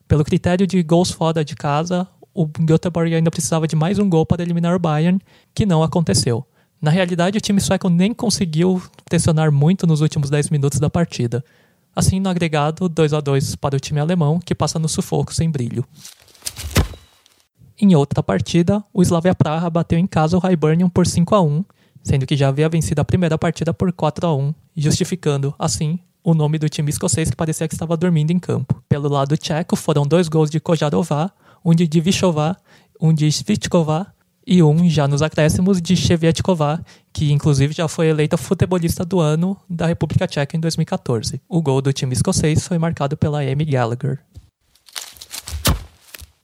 Pelo critério de gols fora de casa, o Göteborg ainda precisava de mais um gol para eliminar o Bayern, que não aconteceu. Na realidade, o time sueco nem conseguiu pressionar muito nos últimos 10 minutos da partida. Assim, no agregado, 2 a 2 para o time alemão, que passa no sufoco sem brilho. Em outra partida, o Slavia Praha bateu em casa o Hibernian por 5 a 1, sendo que já havia vencido a primeira partida por 4 a 1, justificando, assim, o nome do time escocês que parecia que estava dormindo em campo. Pelo lado tcheco, foram dois gols de Kojarová, um de Divichova, um de Svitkova e um, já nos acréscimos, de Shevietkova, que inclusive já foi eleita futebolista do ano da República Tcheca em 2014. O gol do time escocês foi marcado pela Amy Gallagher.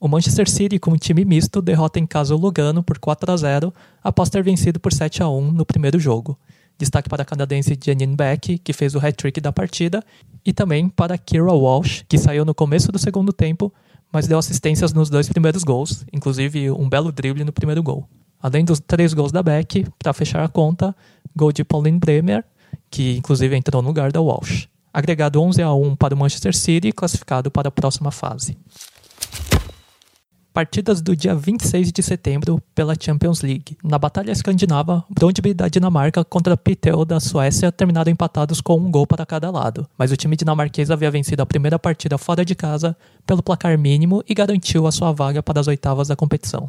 O Manchester City, com um time misto, derrota em casa o Lugano por 4 a 0 após ter vencido por 7 a 1 no primeiro jogo. Destaque para a canadense Janine Beck, que fez o hat-trick da partida, e também para Kira Walsh, que saiu no começo do segundo tempo mas deu assistências nos dois primeiros gols, inclusive um belo drible no primeiro gol. Além dos três gols da Beck, para fechar a conta, gol de Pauline Bremer, que inclusive entrou no lugar da Walsh. Agregado 11 a 1 para o Manchester City, classificado para a próxima fase partidas do dia 26 de setembro pela Champions League. Na batalha escandinava, Brondby da Dinamarca contra Pitel da Suécia terminaram empatados com um gol para cada lado, mas o time dinamarquês havia vencido a primeira partida fora de casa pelo placar mínimo e garantiu a sua vaga para as oitavas da competição.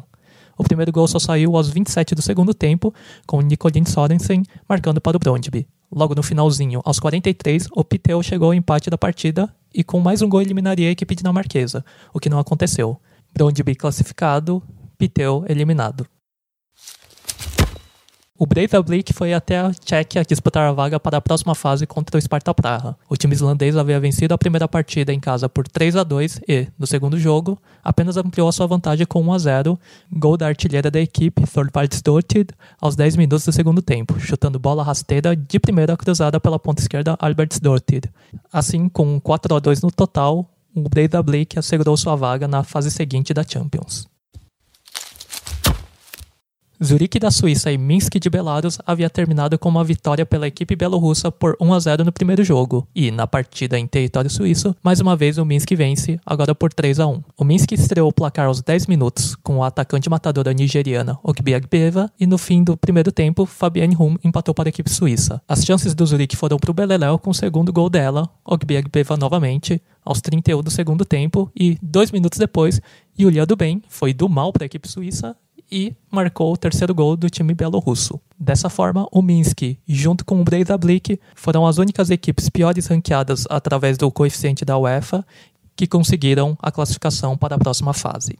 O primeiro gol só saiu aos 27 do segundo tempo, com Nicolin Sorensen marcando para o Brondby. Logo no finalzinho, aos 43, o Pitel chegou ao empate da partida e com mais um gol eliminaria a equipe dinamarquesa, o que não aconteceu. Brondby classificado, Piteu eliminado. O Breivik foi até a Tchequia disputar a vaga para a próxima fase contra o Sparta Praha. O time islandês havia vencido a primeira partida em casa por 3 a 2 e, no segundo jogo, apenas ampliou a sua vantagem com 1 a 0, gol da artilheira da equipe, Thorvaldsdottir, aos 10 minutos do segundo tempo, chutando bola rasteira de primeira cruzada pela ponta esquerda Albertsdottir. Assim, com 4 a 2 no total, o Breidablik assegurou sua vaga na fase seguinte da Champions. Zurique da Suíça e Minsk de Belarus havia terminado com uma vitória pela equipe belorrussa por 1 a 0 no primeiro jogo, e na partida em território suíço, mais uma vez o Minsk vence, agora por 3 a 1. O Minsk estreou o placar aos 10 minutos com a atacante matadora nigeriana Okbiagbeva e no fim do primeiro tempo, Fabienne Hum empatou para a equipe suíça. As chances do Zurique foram para o Beleléu com o segundo gol dela, Okbiagbeva novamente, aos 31 do segundo tempo, e dois minutos depois, Yulia do Bem foi do mal para a equipe suíça e marcou o terceiro gol do time belorrusso. Dessa forma, o Minsk, junto com o Breidablik, foram as únicas equipes piores ranqueadas através do coeficiente da UEFA que conseguiram a classificação para a próxima fase.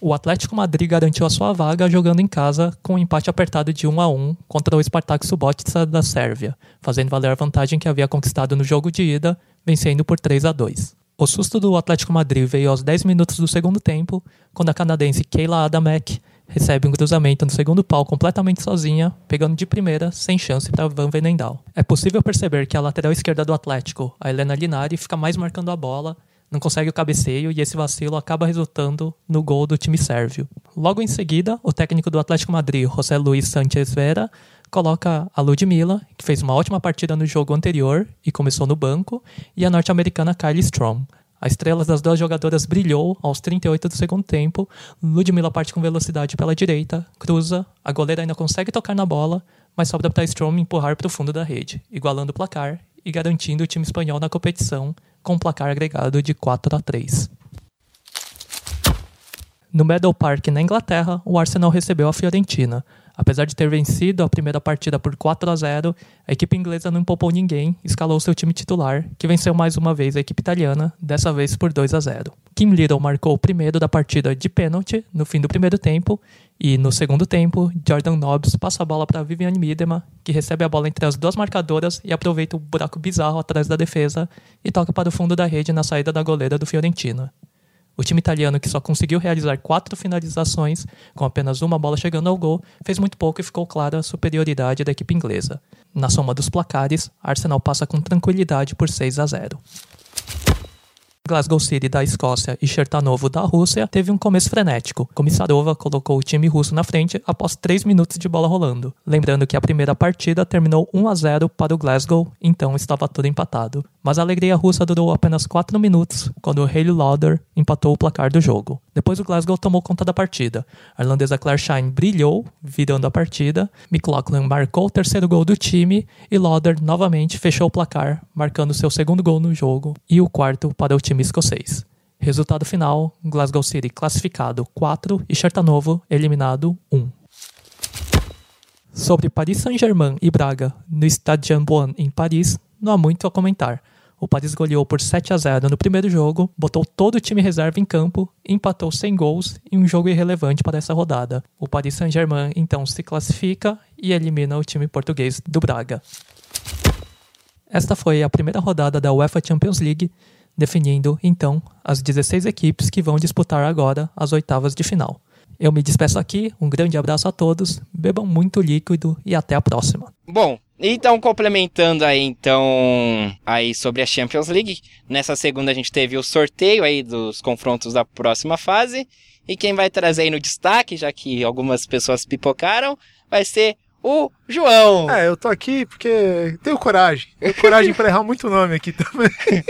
O Atlético Madrid garantiu a sua vaga jogando em casa com um empate apertado de 1 a 1 contra o Spartak Subotica da Sérvia, fazendo valer a vantagem que havia conquistado no jogo de ida vencendo por 3 a 2. O susto do Atlético Madrid veio aos 10 minutos do segundo tempo, quando a canadense Kayla Adamek recebe um cruzamento no segundo pau completamente sozinha, pegando de primeira, sem chance para Van Venendal. É possível perceber que a lateral esquerda do Atlético, a Helena Linari, fica mais marcando a bola, não consegue o cabeceio e esse vacilo acaba resultando no gol do time sérvio. Logo em seguida, o técnico do Atlético Madrid, José Luis Sánchez Vera, coloca a Ludmilla, que fez uma ótima partida no jogo anterior e começou no banco, e a norte-americana Kylie Strom. A estrela das duas jogadoras brilhou aos 38 do segundo tempo. Ludmilla parte com velocidade pela direita, cruza, a goleira ainda consegue tocar na bola, mas sobra para Strom empurrar para o fundo da rede, igualando o placar e garantindo o time espanhol na competição com um placar agregado de 4 a 3. No Meadow Park, na Inglaterra, o Arsenal recebeu a Fiorentina. Apesar de ter vencido a primeira partida por 4 a 0, a equipe inglesa não poupou ninguém escalou seu time titular, que venceu mais uma vez a equipe italiana, dessa vez por 2 a 0. Kim Little marcou o primeiro da partida de pênalti no fim do primeiro tempo e no segundo tempo, Jordan Nobbs passa a bola para Viviane Miedema, que recebe a bola entre as duas marcadoras e aproveita o buraco bizarro atrás da defesa e toca para o fundo da rede na saída da goleira do Fiorentina. O time italiano, que só conseguiu realizar quatro finalizações, com apenas uma bola chegando ao gol, fez muito pouco e ficou clara a superioridade da equipe inglesa. Na soma dos placares, Arsenal passa com tranquilidade por 6 a 0. Glasgow City da Escócia e Chertanovo da Rússia teve um começo frenético. Komissarova colocou o time russo na frente após 3 minutos de bola rolando. Lembrando que a primeira partida terminou 1 a 0 para o Glasgow, então estava tudo empatado. Mas a alegria russa durou apenas 4 minutos, quando o Haley Lauder empatou o placar do jogo. Depois o Glasgow tomou conta da partida. A irlandesa Claire Shine brilhou, virando a partida. McLaughlin marcou o terceiro gol do time e Lauder novamente fechou o placar, marcando seu segundo gol no jogo e o quarto para o time escocês. Resultado final: Glasgow City classificado 4 e Chertanovo eliminado 1. Sobre Paris Saint-Germain e Braga no Stade Jamboan em Paris, não há muito a comentar. O Paris goleou por 7 a 0 no primeiro jogo, botou todo o time reserva em campo, empatou sem gols em um jogo irrelevante para essa rodada. O Paris Saint-Germain então se classifica e elimina o time português do Braga. Esta foi a primeira rodada da UEFA Champions League, definindo então as 16 equipes que vão disputar agora as oitavas de final. Eu me despeço aqui, um grande abraço a todos, bebam muito líquido e até a próxima. Bom, então complementando aí então aí sobre a Champions League, nessa segunda a gente teve o sorteio aí dos confrontos da próxima fase. E quem vai trazer aí no destaque, já que algumas pessoas pipocaram, vai ser o João. É, eu tô aqui porque tenho coragem. Tenho coragem pra errar muito nome aqui também.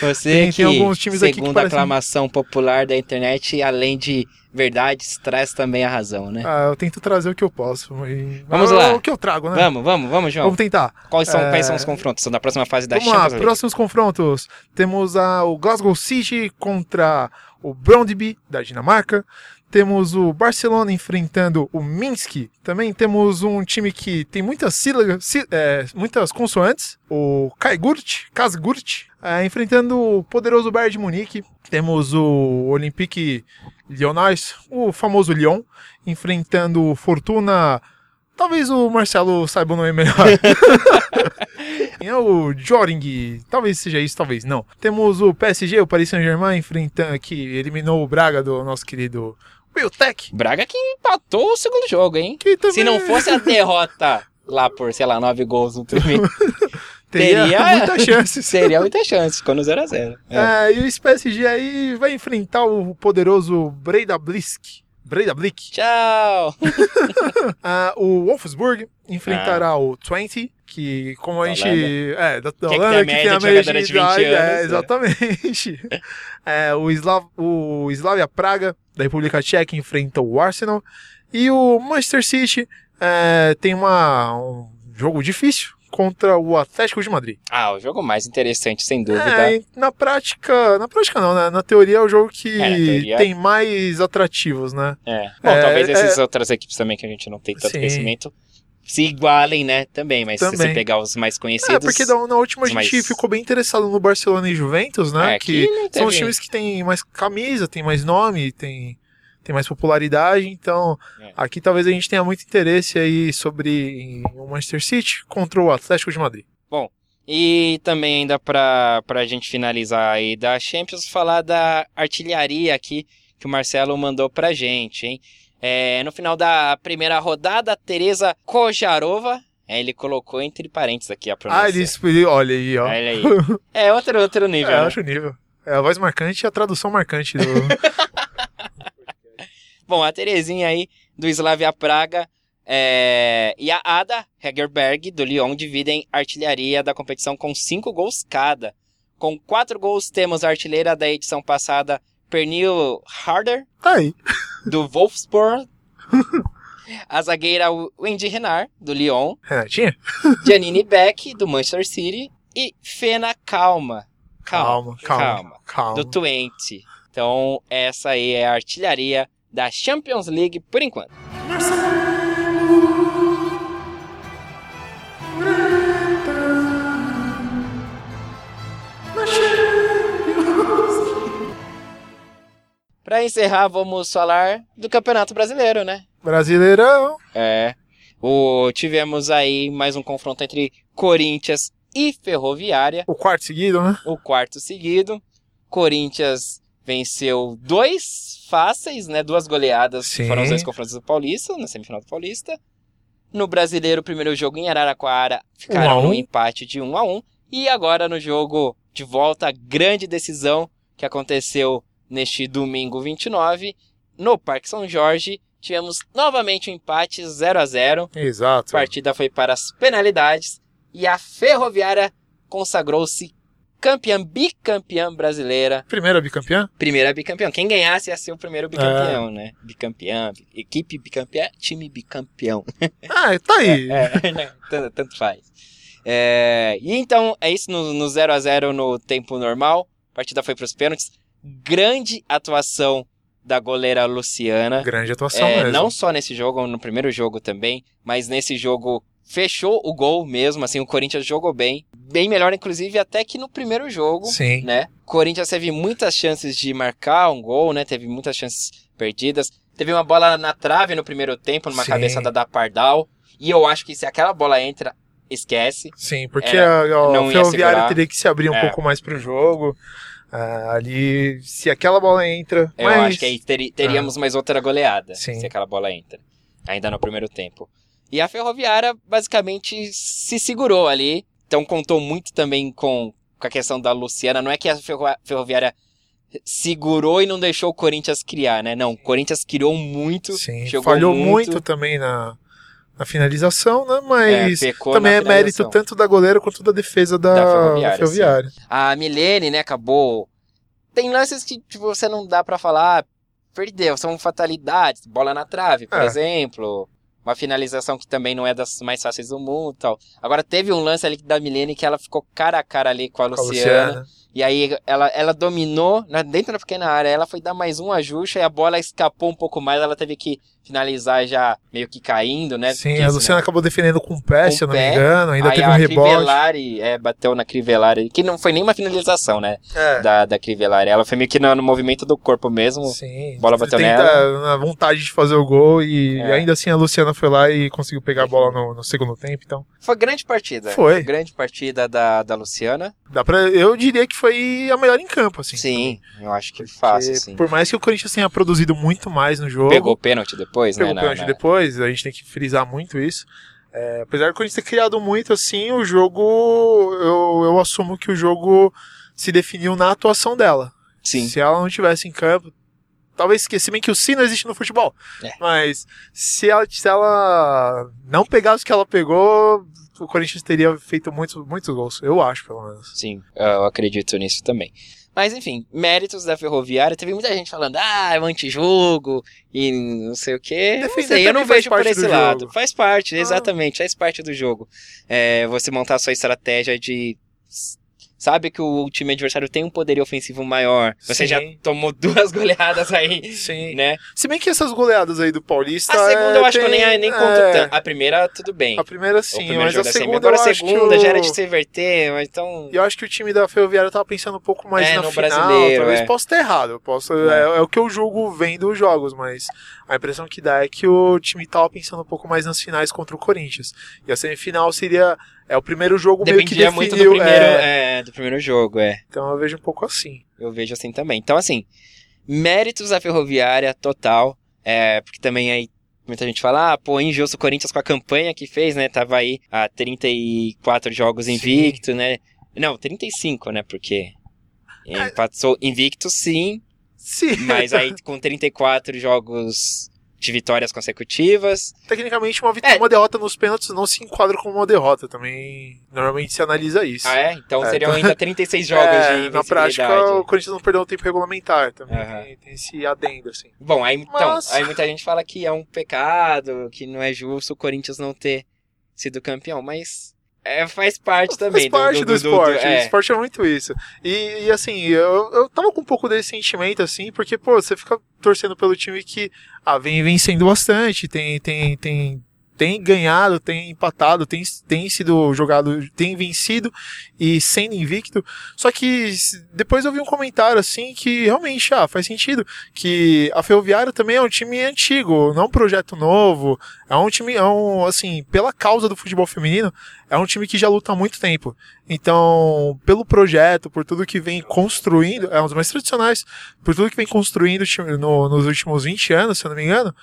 Você Tem- que, tem alguns times aqui que segundo a aclamação popular da internet, além de verdades, traz também a razão, né? Ah, eu tento trazer o que eu posso. e- Vamos Ah, lá. O que eu trago, né? Vamos, vamos, vamos, João. Vamos tentar. Quais são, É, quais são os confrontos? São da próxima fase da Vamos Champions lá, League. próximos confrontos. Temos a, o Glasgow City contra o Brøndby, da Dinamarca. Temos o Barcelona enfrentando o Minsk. Também temos um time que tem muitas sílabas, sí- é, muitas consoantes. O Kaigurt, Kasgurt, é, enfrentando o poderoso Bayern de Munique. Temos o Olympique Lyonnais, o famoso Lyon, enfrentando o Fortuna... Talvez o Marcelo saiba o nome melhor. É o Joring, talvez seja isso, talvez não. Temos o PSG, o Paris Saint-Germain, enfrentando que eliminou o Braga do nosso querido Will Tech. Braga que empatou o segundo jogo, hein? Também Se não fosse a derrota lá por, sei lá, nove gols no primeiro, teria, teria- muitas chances. seria muita chance. Ficou no 0x0. É, e o PSG aí vai enfrentar o poderoso Breda Blisk. Breda Blick. Tchau! Ah, o Wolfsburg enfrentará o 20, que como a gente. É, da, da Que é que Holanda, tem a que tem média a de média de 20 idade, é, anos, né? exatamente. É, o, Slav, o Slavia Praga, da República Tcheca, enfrenta o Arsenal. E o Manchester City é, tem uma, um jogo difícil contra o Atlético de Madrid. Ah, o jogo mais interessante, sem dúvida. É, na prática, na prática não, né? Na teoria é o jogo que É, teoria- tem mais atrativos, né? É. Bom, É, talvez é- essas outras equipes também que a gente não tem tanto Sim. conhecimento se igualem, né? Também, mas se Também. você pegar os mais conhecidos. É, porque na última a os gente mais- ficou bem interessado no Barcelona e Juventus, né? É, que são os teve- times que têm mais camisa, tem mais nome, tem, tem mais popularidade. Então, É. aqui talvez a gente tenha muito interesse aí sobre o Manchester City contra o Atlético de Madrid. E também ainda pra, pra gente finalizar aí da Champions, falar da artilharia aqui que o Marcelo mandou pra gente, hein? É, no final da primeira rodada, Teresa Kojarova, é, ele colocou entre parênteses aqui a pronúncia. Ah, ele escolheu, olha aí, ó. Olha aí. É outro, outro nível, É, né? acho nível. É a voz marcante e a tradução marcante do. Bom, a Terezinha aí do Slavia Praga é, e a Ada Hegerberg do Lyon dividem artilharia da competição com cinco gols cada. Com quatro gols temos a artilheira da edição passada, Pernil Harder, tá aí. Do Wolfsburg. A zagueira Wendy Renard, do Lyon. Renatinha? Janine Beck, do Manchester City. E Fena Calma. Calma, calma, calma. Do Twente. Então, essa aí é a artilharia da Champions League por enquanto. Para encerrar, vamos falar do Campeonato Brasileiro, né? Brasileirão. É. O, tivemos aí mais um confronto entre Corinthians e Ferroviária. O quarto seguido, né? O quarto seguido. Corinthians venceu dois fáceis, né? Duas goleadas. Sim. Foram os dois confrontos do Paulista, na semifinal do Paulista. No Brasileiro, o primeiro jogo em Araraquara, ficaram Um a um. no empate de 1 a 1 E agora no jogo de volta, a grande decisão que aconteceu neste domingo 29, no Parque São Jorge, tivemos novamente um empate 0 a 0 Exato. a partida foi para as penalidades e a Ferroviária consagrou-se campeã, bicampeã brasileira. Primeira bicampeã? Primeira bicampeã. Quem ganhasse ia ser o primeiro É. bicampeão, né? Bicampeã, equipe bicampeã, time bicampeão. Ah, tá aí. É, não, tanto, tanto faz. É, e então, é isso no, no 0 a 0 no tempo normal. A partida foi para os pênaltis. Grande atuação da goleira Luciana. Grande atuação É, mesmo. Não só nesse jogo, no primeiro jogo também, mas nesse jogo fechou o gol mesmo, assim, o Corinthians jogou bem, bem melhor inclusive até que no primeiro jogo, Sim. né? O Corinthians teve muitas chances de marcar um gol, né? Teve muitas chances perdidas. Teve uma bola na trave no primeiro tempo, numa Sim. cabeçada da Pardal, e eu acho que se aquela bola entra, esquece. Sim, porque Era- a, a Ferroviária teria que se abrir um É. pouco mais pro jogo. Ah, ali, se aquela bola entra. Eu mas... acho que aí teri- teríamos mais outra goleada, Sim. se aquela bola entra. Ainda no primeiro tempo. E a Ferroviária basicamente se segurou ali. Então contou muito também com, com a questão da Luciana. Não é que a Ferro- Ferroviária segurou e não deixou o Corinthians criar, né? Não, o Corinthians criou muito. Sim, falhou muito. também na, na finalização, né? Mas É, também é mérito tanto da goleira quanto da defesa da, Da Ferroviária, Ferroviária. A Milene, né, acabou. Tem lances que tipo, você não dá pra falar, ah, perdeu, são fatalidades, bola na trave, por É. exemplo. Uma finalização que também não é das mais fáceis do mundo e tal. Agora teve um lance ali da Milene que ela ficou cara a cara ali com a Com a Luciana. E aí ela, ela dominou na- dentro da pequena área, ela foi dar mais um ajuste e a bola escapou um pouco mais, ela teve que finalizar já meio que caindo, né? Sim, Porque a Luciana acabou defendendo com o pé, Com se eu não pé. me engano. Ainda aí teve um rebote. Crivellari é, bateu na Crivellari, que não foi nem uma finalização, né? É. Da, da Crivellari. Ela foi meio que no, no movimento do corpo mesmo. Sim. Bola bateu Tenta nela. na vontade de fazer o gol e É. ainda assim a Luciana foi lá e conseguiu pegar a bola no, no segundo tempo, então Foi grande partida. Foi. Grande partida da, da Luciana. dá para eu diria que foi a melhor em campo assim. Sim, eu acho que fácil, Porque, sim. Por mais que o Corinthians tenha produzido muito mais no jogo, Pegou o pênalti depois, pegou né? o na- pênalti na- depois, a gente tem que frisar muito isso. É, apesar do Corinthians ter criado muito assim, o jogo eu, eu assumo que o jogo se definiu na atuação dela. Sim. Se ela não tivesse em campo, talvez esqueci bem que o sim não existe no futebol. É. Mas se ela, se ela não pegasse o que ela pegou, o Corinthians teria feito muitos, muitos gols. Eu acho, pelo menos. Sim, eu acredito nisso também. Mas enfim, méritos da Ferroviária. Teve muita gente falando, ah, é um antijogo e não sei o quê. Não Defender sei, eu não vejo por esse do lado. jogo. Faz parte, Ah. exatamente, faz parte do jogo. É, você montar a sua estratégia de. Sabe que o time adversário tem um poder ofensivo maior. Você Sim. já tomou duas goleadas aí, Sim. né? Se bem que essas goleadas aí do Paulista. A segunda é, eu acho que eu tem- nem, nem conto é, tanto. A primeira, tudo bem. A primeira sim, primeiro mas a segunda. Agora eu a segunda o- já era de se inverter, mas então. Eu acho que o time da Ferroviária tava pensando um pouco mais É, na no final. brasileiro, Talvez é. possa estar errado. Eu posso, É. é. é o que eu julgo vendo os jogos, mas a impressão que dá é que o time tava pensando um pouco mais nas finais contra o Corinthians. E a semifinal seria É o primeiro jogo meio que Dependia definiu. muito do primeiro, é, é, do primeiro jogo, é. Então eu vejo um pouco assim. Eu vejo assim também. Então, assim, méritos à Ferroviária total. É, porque também aí muita gente fala, ah, pô, injusto o Corinthians com a campanha que fez, né? Tava aí a 34 jogos invicto, né? Não, 35, né? Porque empatou invicto, sim, Sim. mas aí com 34 jogos de vitórias consecutivas. Tecnicamente, uma, vitória, É. uma derrota nos pênaltis não se enquadra como uma derrota. Também, normalmente se analisa isso. Ah, é? Então É, seriam então- ainda 36 jogos É, de Na prática, o Corinthians não perdeu o tempo regulamentar. Também Aham. tem, tem esse adendo, assim. Bom, aí, então, Mas- aí muita gente fala que é um pecado, que não é justo o Corinthians não ter sido campeão, mas é, faz parte também. Faz parte do, esporte. O é. esporte é muito isso. E, e, assim, eu, eu tava com um pouco desse sentimento, assim, porque, pô, você fica torcendo pelo time que ah, vem vencendo bastante, tem, tem, tem, tem ganhado, tem empatado, tem, tem sido jogado, tem vencido e sendo invicto. Só que depois eu vi um comentário assim que realmente ah, faz sentido. Que a Ferroviária também é um time antigo, não é um projeto novo. É um time, é um, assim, pela causa do futebol feminino, é um time que já luta há muito tempo. Então, pelo projeto, por tudo que vem construindo, é um dos mais tradicionais, por tudo que vem construindo no- nos últimos 20 anos, se eu não me engano,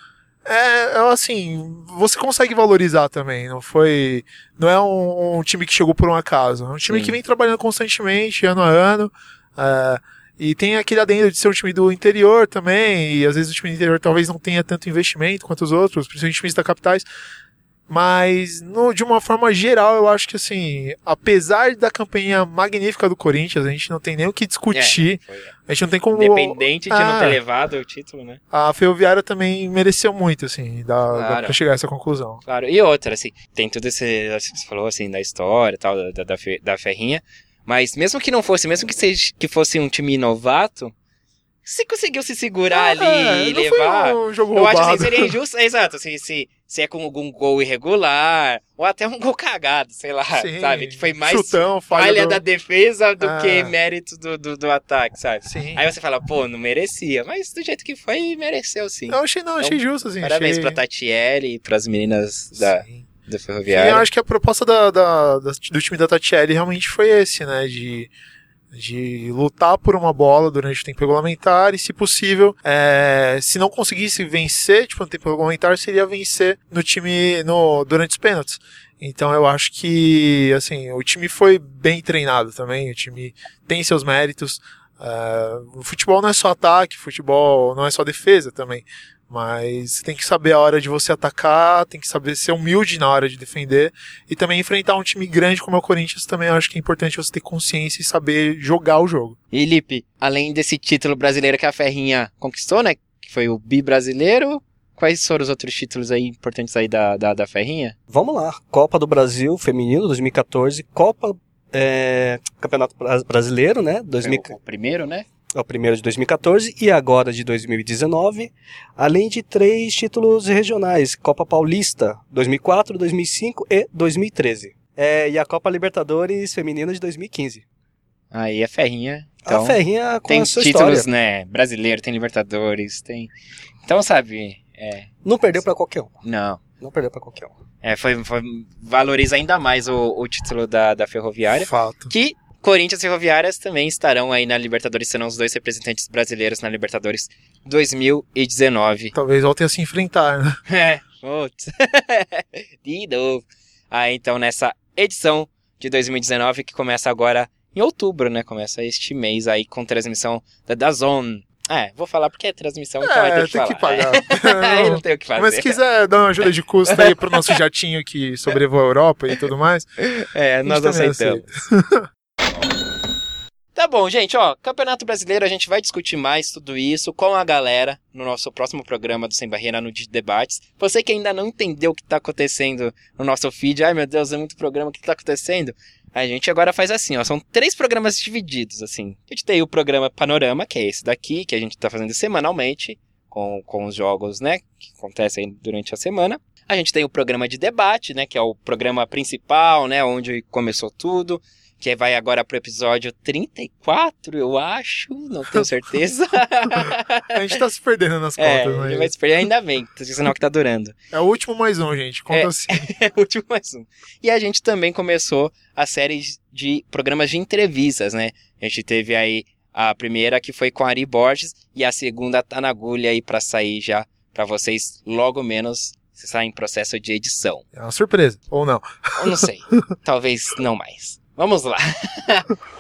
é, é assim, você consegue valorizar também, não foi, não é um, um time que chegou por um acaso, é um time Sim. que vem trabalhando constantemente, ano a ano, é, e tem aquele adendo de ser um time do interior também, e às vezes o time do interior talvez não tenha tanto investimento quanto os outros, principalmente times da capitais, mas no- de uma forma geral, eu acho que assim, apesar da campanha magnífica do Corinthians, a gente não tem nem o que discutir, É, foi- a gente não tem como Independente de não Ah. ter levado o título, né? a Ferroviária também mereceu muito, assim, da, Claro. pra chegar a essa conclusão. Claro. E outra, assim, tem tudo esse. Você falou assim, da história tal, da, da, da Ferrinha. Mas mesmo que não fosse, mesmo que, seja, que fosse um time novato, se conseguiu se segurar ali É, e não levar. Foi um jogo Eu acho roubado. assim, seria injusto. é, Exato, se, se, se é com algum gol irregular, ou até um gol cagado, sei lá, Sim, sabe? Que foi mais chutão, falha, falha do- da defesa do Ah. que mérito do, do, do ataque, sabe? Sim. Aí você fala, pô, não merecia. Mas do jeito que foi, mereceu sim. Eu achei, não, achei justo, assim. Parabéns achei... pra Tatiele e pras meninas da, Sim. da E Ferroviária. eu acho que a proposta da, da- da- do time da Tatiele realmente foi esse, né? De, de lutar por uma bola durante o tempo regulamentar e, se possível, é, se não conseguisse vencer, tipo, no tempo regulamentar, seria vencer no time no, durante os pênaltis. Então eu acho que, assim, o time foi bem treinado também, o time tem seus méritos. É, o futebol não é só ataque, futebol não é só defesa também. Mas tem que saber a hora de você atacar, tem que saber ser humilde na hora de defender. E também enfrentar um time grande como é o Corinthians também eu acho que é importante você ter consciência e saber jogar o jogo. E Lipe, além desse título brasileiro que a Ferrinha conquistou, né? Que foi o bi brasileiro. Quais foram os outros títulos aí importantes aí da, da, da Ferrinha? Vamos lá. Copa do Brasil Feminino 2014, Copa é, Campeonato Bra- Brasileiro, né? 2000, Foi o, o primeiro, né? É o primeiro de 2014 e agora de 2019, além de três títulos regionais, Copa Paulista 2004, 2005 e 2013. É, e a Copa Libertadores Feminina de 2015. Aí a Ferrinha. Então, a Ferrinha com tem a sua títulos, história. né? Brasileiro, tem Libertadores, tem. Então, sabe, é. Não perdeu pra qualquer um. Não. Não perdeu pra qualquer um. É, foi, foi valoriza ainda mais o, o título da, da Ferroviária. Fato. Que Corinthians e Ferroviárias também estarão aí na Libertadores, serão os dois representantes brasileiros na Libertadores 2019. Talvez voltem a se enfrentar, né? É, putz. De novo. Ah, então nessa edição de 2019 que começa agora em outubro, né? Começa este mês aí com transmissão da Dazon. É, vou falar porque é transmissão, então vai É, ter que tem que falar. pagar. aí não tem o que fazer. Mas se quiser dar uma ajuda de custo aí pro nosso jatinho que sobrevoa a Europa e tudo mais, É, nós aceitamos. aceita. Tá bom, gente, ó, Campeonato Brasileiro, a gente vai discutir mais tudo isso com a galera no nosso próximo programa do Sem Barreira no de Debates. Você que ainda não entendeu o que tá acontecendo no nosso feed, ai meu Deus, é muito programa, o que tá acontecendo? A gente agora faz assim, ó, são três programas divididos, assim. A gente tem o programa Panorama, que é esse daqui, que a gente tá fazendo semanalmente, com, com os jogos, né, que acontecem durante a semana. A gente tem o programa de debate, né, que é o programa principal, né, onde começou tudo, que vai agora pro episódio 34, eu acho, não tenho certeza. A gente tá se perdendo nas é, contas, a gente mas... vai se perder, ainda bem, sinal que tá durando. É o último mais um, gente. Conta É. assim. É o último mais um. E a gente também começou a série de programas de entrevistas, né? A gente teve aí a primeira que foi com a Ari Borges e a segunda tá na agulha aí pra sair já pra vocês logo menos se sair em processo de edição. É uma surpresa. Ou não. Eu não sei. Talvez não mais. Vamos lá.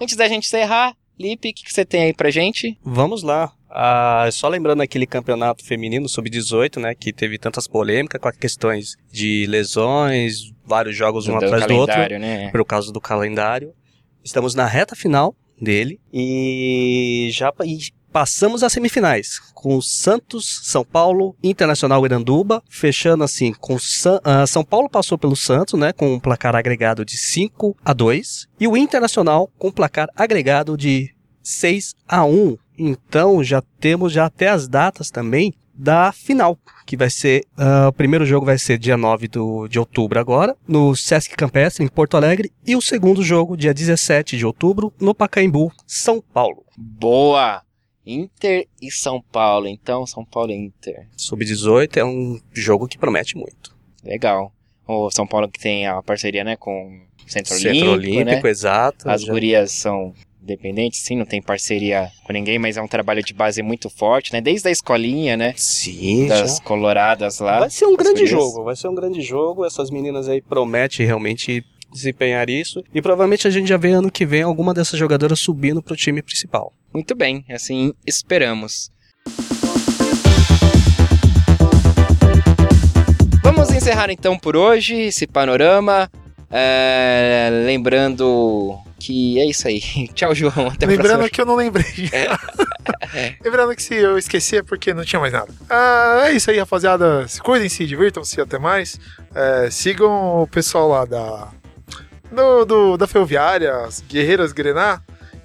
Antes da gente encerrar, Lipe, o que, que você tem aí pra gente? Vamos lá. Ah, só lembrando aquele campeonato feminino sub-18, né, que teve tantas polêmicas com as questões de lesões, vários jogos um Do atrás do outro, calendário, né? por causa do calendário. Estamos na reta final dele e já e passamos às semifinais com Santos, São Paulo, Internacional Iranduba, fechando assim com San- ah, São Paulo passou pelo Santos, né, com um placar agregado de 5 a 2 e o Internacional com um placar agregado de 6 a 1. Então já temos já até as datas também da final, que vai ser ah, o primeiro jogo vai ser dia 9 do, de outubro agora, no Sesc Campestre em Porto Alegre, e o segundo jogo dia 17 de outubro no Pacaembu, São Paulo. Boa! Inter e São Paulo. Então, São Paulo e Inter. Sub-18 é um jogo que promete muito. Legal. O São Paulo que tem a parceria, né, com o Centro, Centro Olímpico, Olímpico, né? exato. As já- gurias são independentes, sim, não tem parceria com ninguém, mas é um trabalho de base muito forte, né? Desde a escolinha, né? Sim, Das já. coloradas lá. Vai ser um grande gurias. jogo, vai ser um grande jogo. Essas meninas aí prometem realmente desempenhar isso. E provavelmente a gente já vê ano que vem alguma dessas jogadoras subindo pro time principal. Muito bem, assim esperamos. Vamos encerrar então por hoje esse panorama. É, lembrando que é isso aí. Tchau, João. Até a Lembrando que eu não lembrei. Lembrando que se eu esqueci é porque não tinha mais nada. Ah, é isso aí, rapaziada. Se cuidem, se divirtam-se até mais. É, sigam o pessoal lá da. Do, do- da Ferroviária, as Guerreiras Grená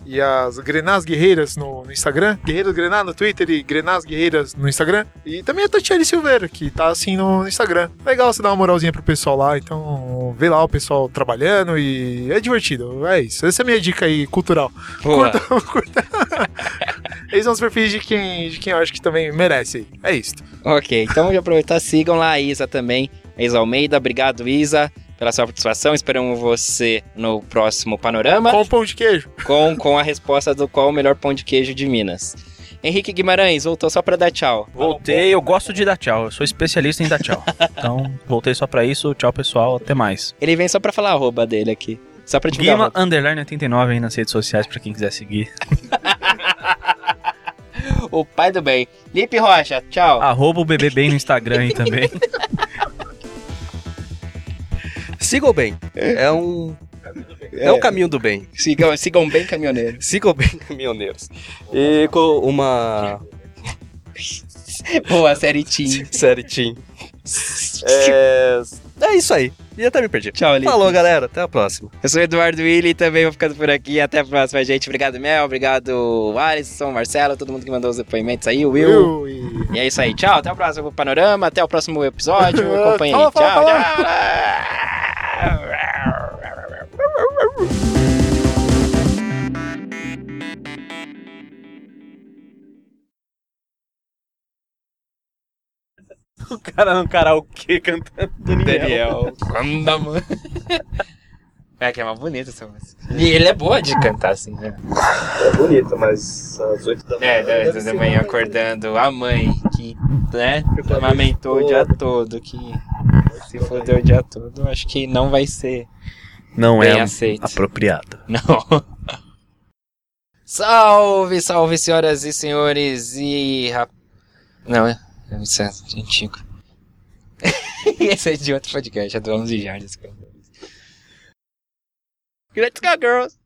e as Grenás Guerreiras no, no Instagram. Guerreiras Grená no Twitter e Grenás Guerreiras no Instagram. E também a Tatiane Silveira, que tá assim no, no Instagram. Legal você dar uma moralzinha pro pessoal lá, então vê lá o pessoal trabalhando e é divertido. É isso. Essa é a minha dica aí cultural. Boa. Curta, curta. Eles são os perfis de quem, de quem eu acho que também merece. É isso. Ok, então de aproveitar, sigam lá a Isa também, a Isa Almeida. Obrigado, Isa, pela sua participação. Esperamos você no próximo panorama. Com pão de queijo. Com, com a resposta do qual o melhor pão de queijo de Minas. Henrique Guimarães, voltou só pra dar tchau. Voltei, eu gosto de dar tchau. Eu sou especialista em dar tchau. Então, voltei só pra isso. Tchau, pessoal. Até mais. Ele vem só pra falar a arroba dele aqui. Só pra divulgar. Guima. Underline 89 aí nas redes sociais pra quem quiser seguir. O pai do bem. Lipe Rocha, tchau. Arroba o bebê bem no Instagram aí também. Sigam bem. É um. É um caminho do bem. Sigam, sigam bem, caminhoneiro. Sigam bem, caminhoneiros. E com uma Boa, série Team. série Team. É... é isso aí. E até me perdi. Tchau, Lipe. Falou, galera. Até a próxima. Eu sou o Eduardo Willi também vou ficando por aqui. Até a próxima, gente. Obrigado, Mel. Obrigado, Alisson, Marcelo, todo mundo que mandou os depoimentos aí, o Will. Eu e... E é isso aí. Tchau. Até o próximo panorama. Até o próximo episódio. Acompanhe aí. Fala, fala, Tchau, fala. tchau. O cara no karaokê cantando Daniel. Quando mano. É que é mais bonita essa música. E ele é boa de cantar assim, né? É bonito, mas às 8 da É, da, da manhã acordando a mãe que, né, amamentou o dia todo, que se fodeu o dia todo, acho que não vai ser Não bem é aceito. apropriado. Não. Salve, salve, senhoras e senhores e rap... Não, é, isso é antigo. Esse é de outro podcast, é do 11 Jardas. Let's go, girls!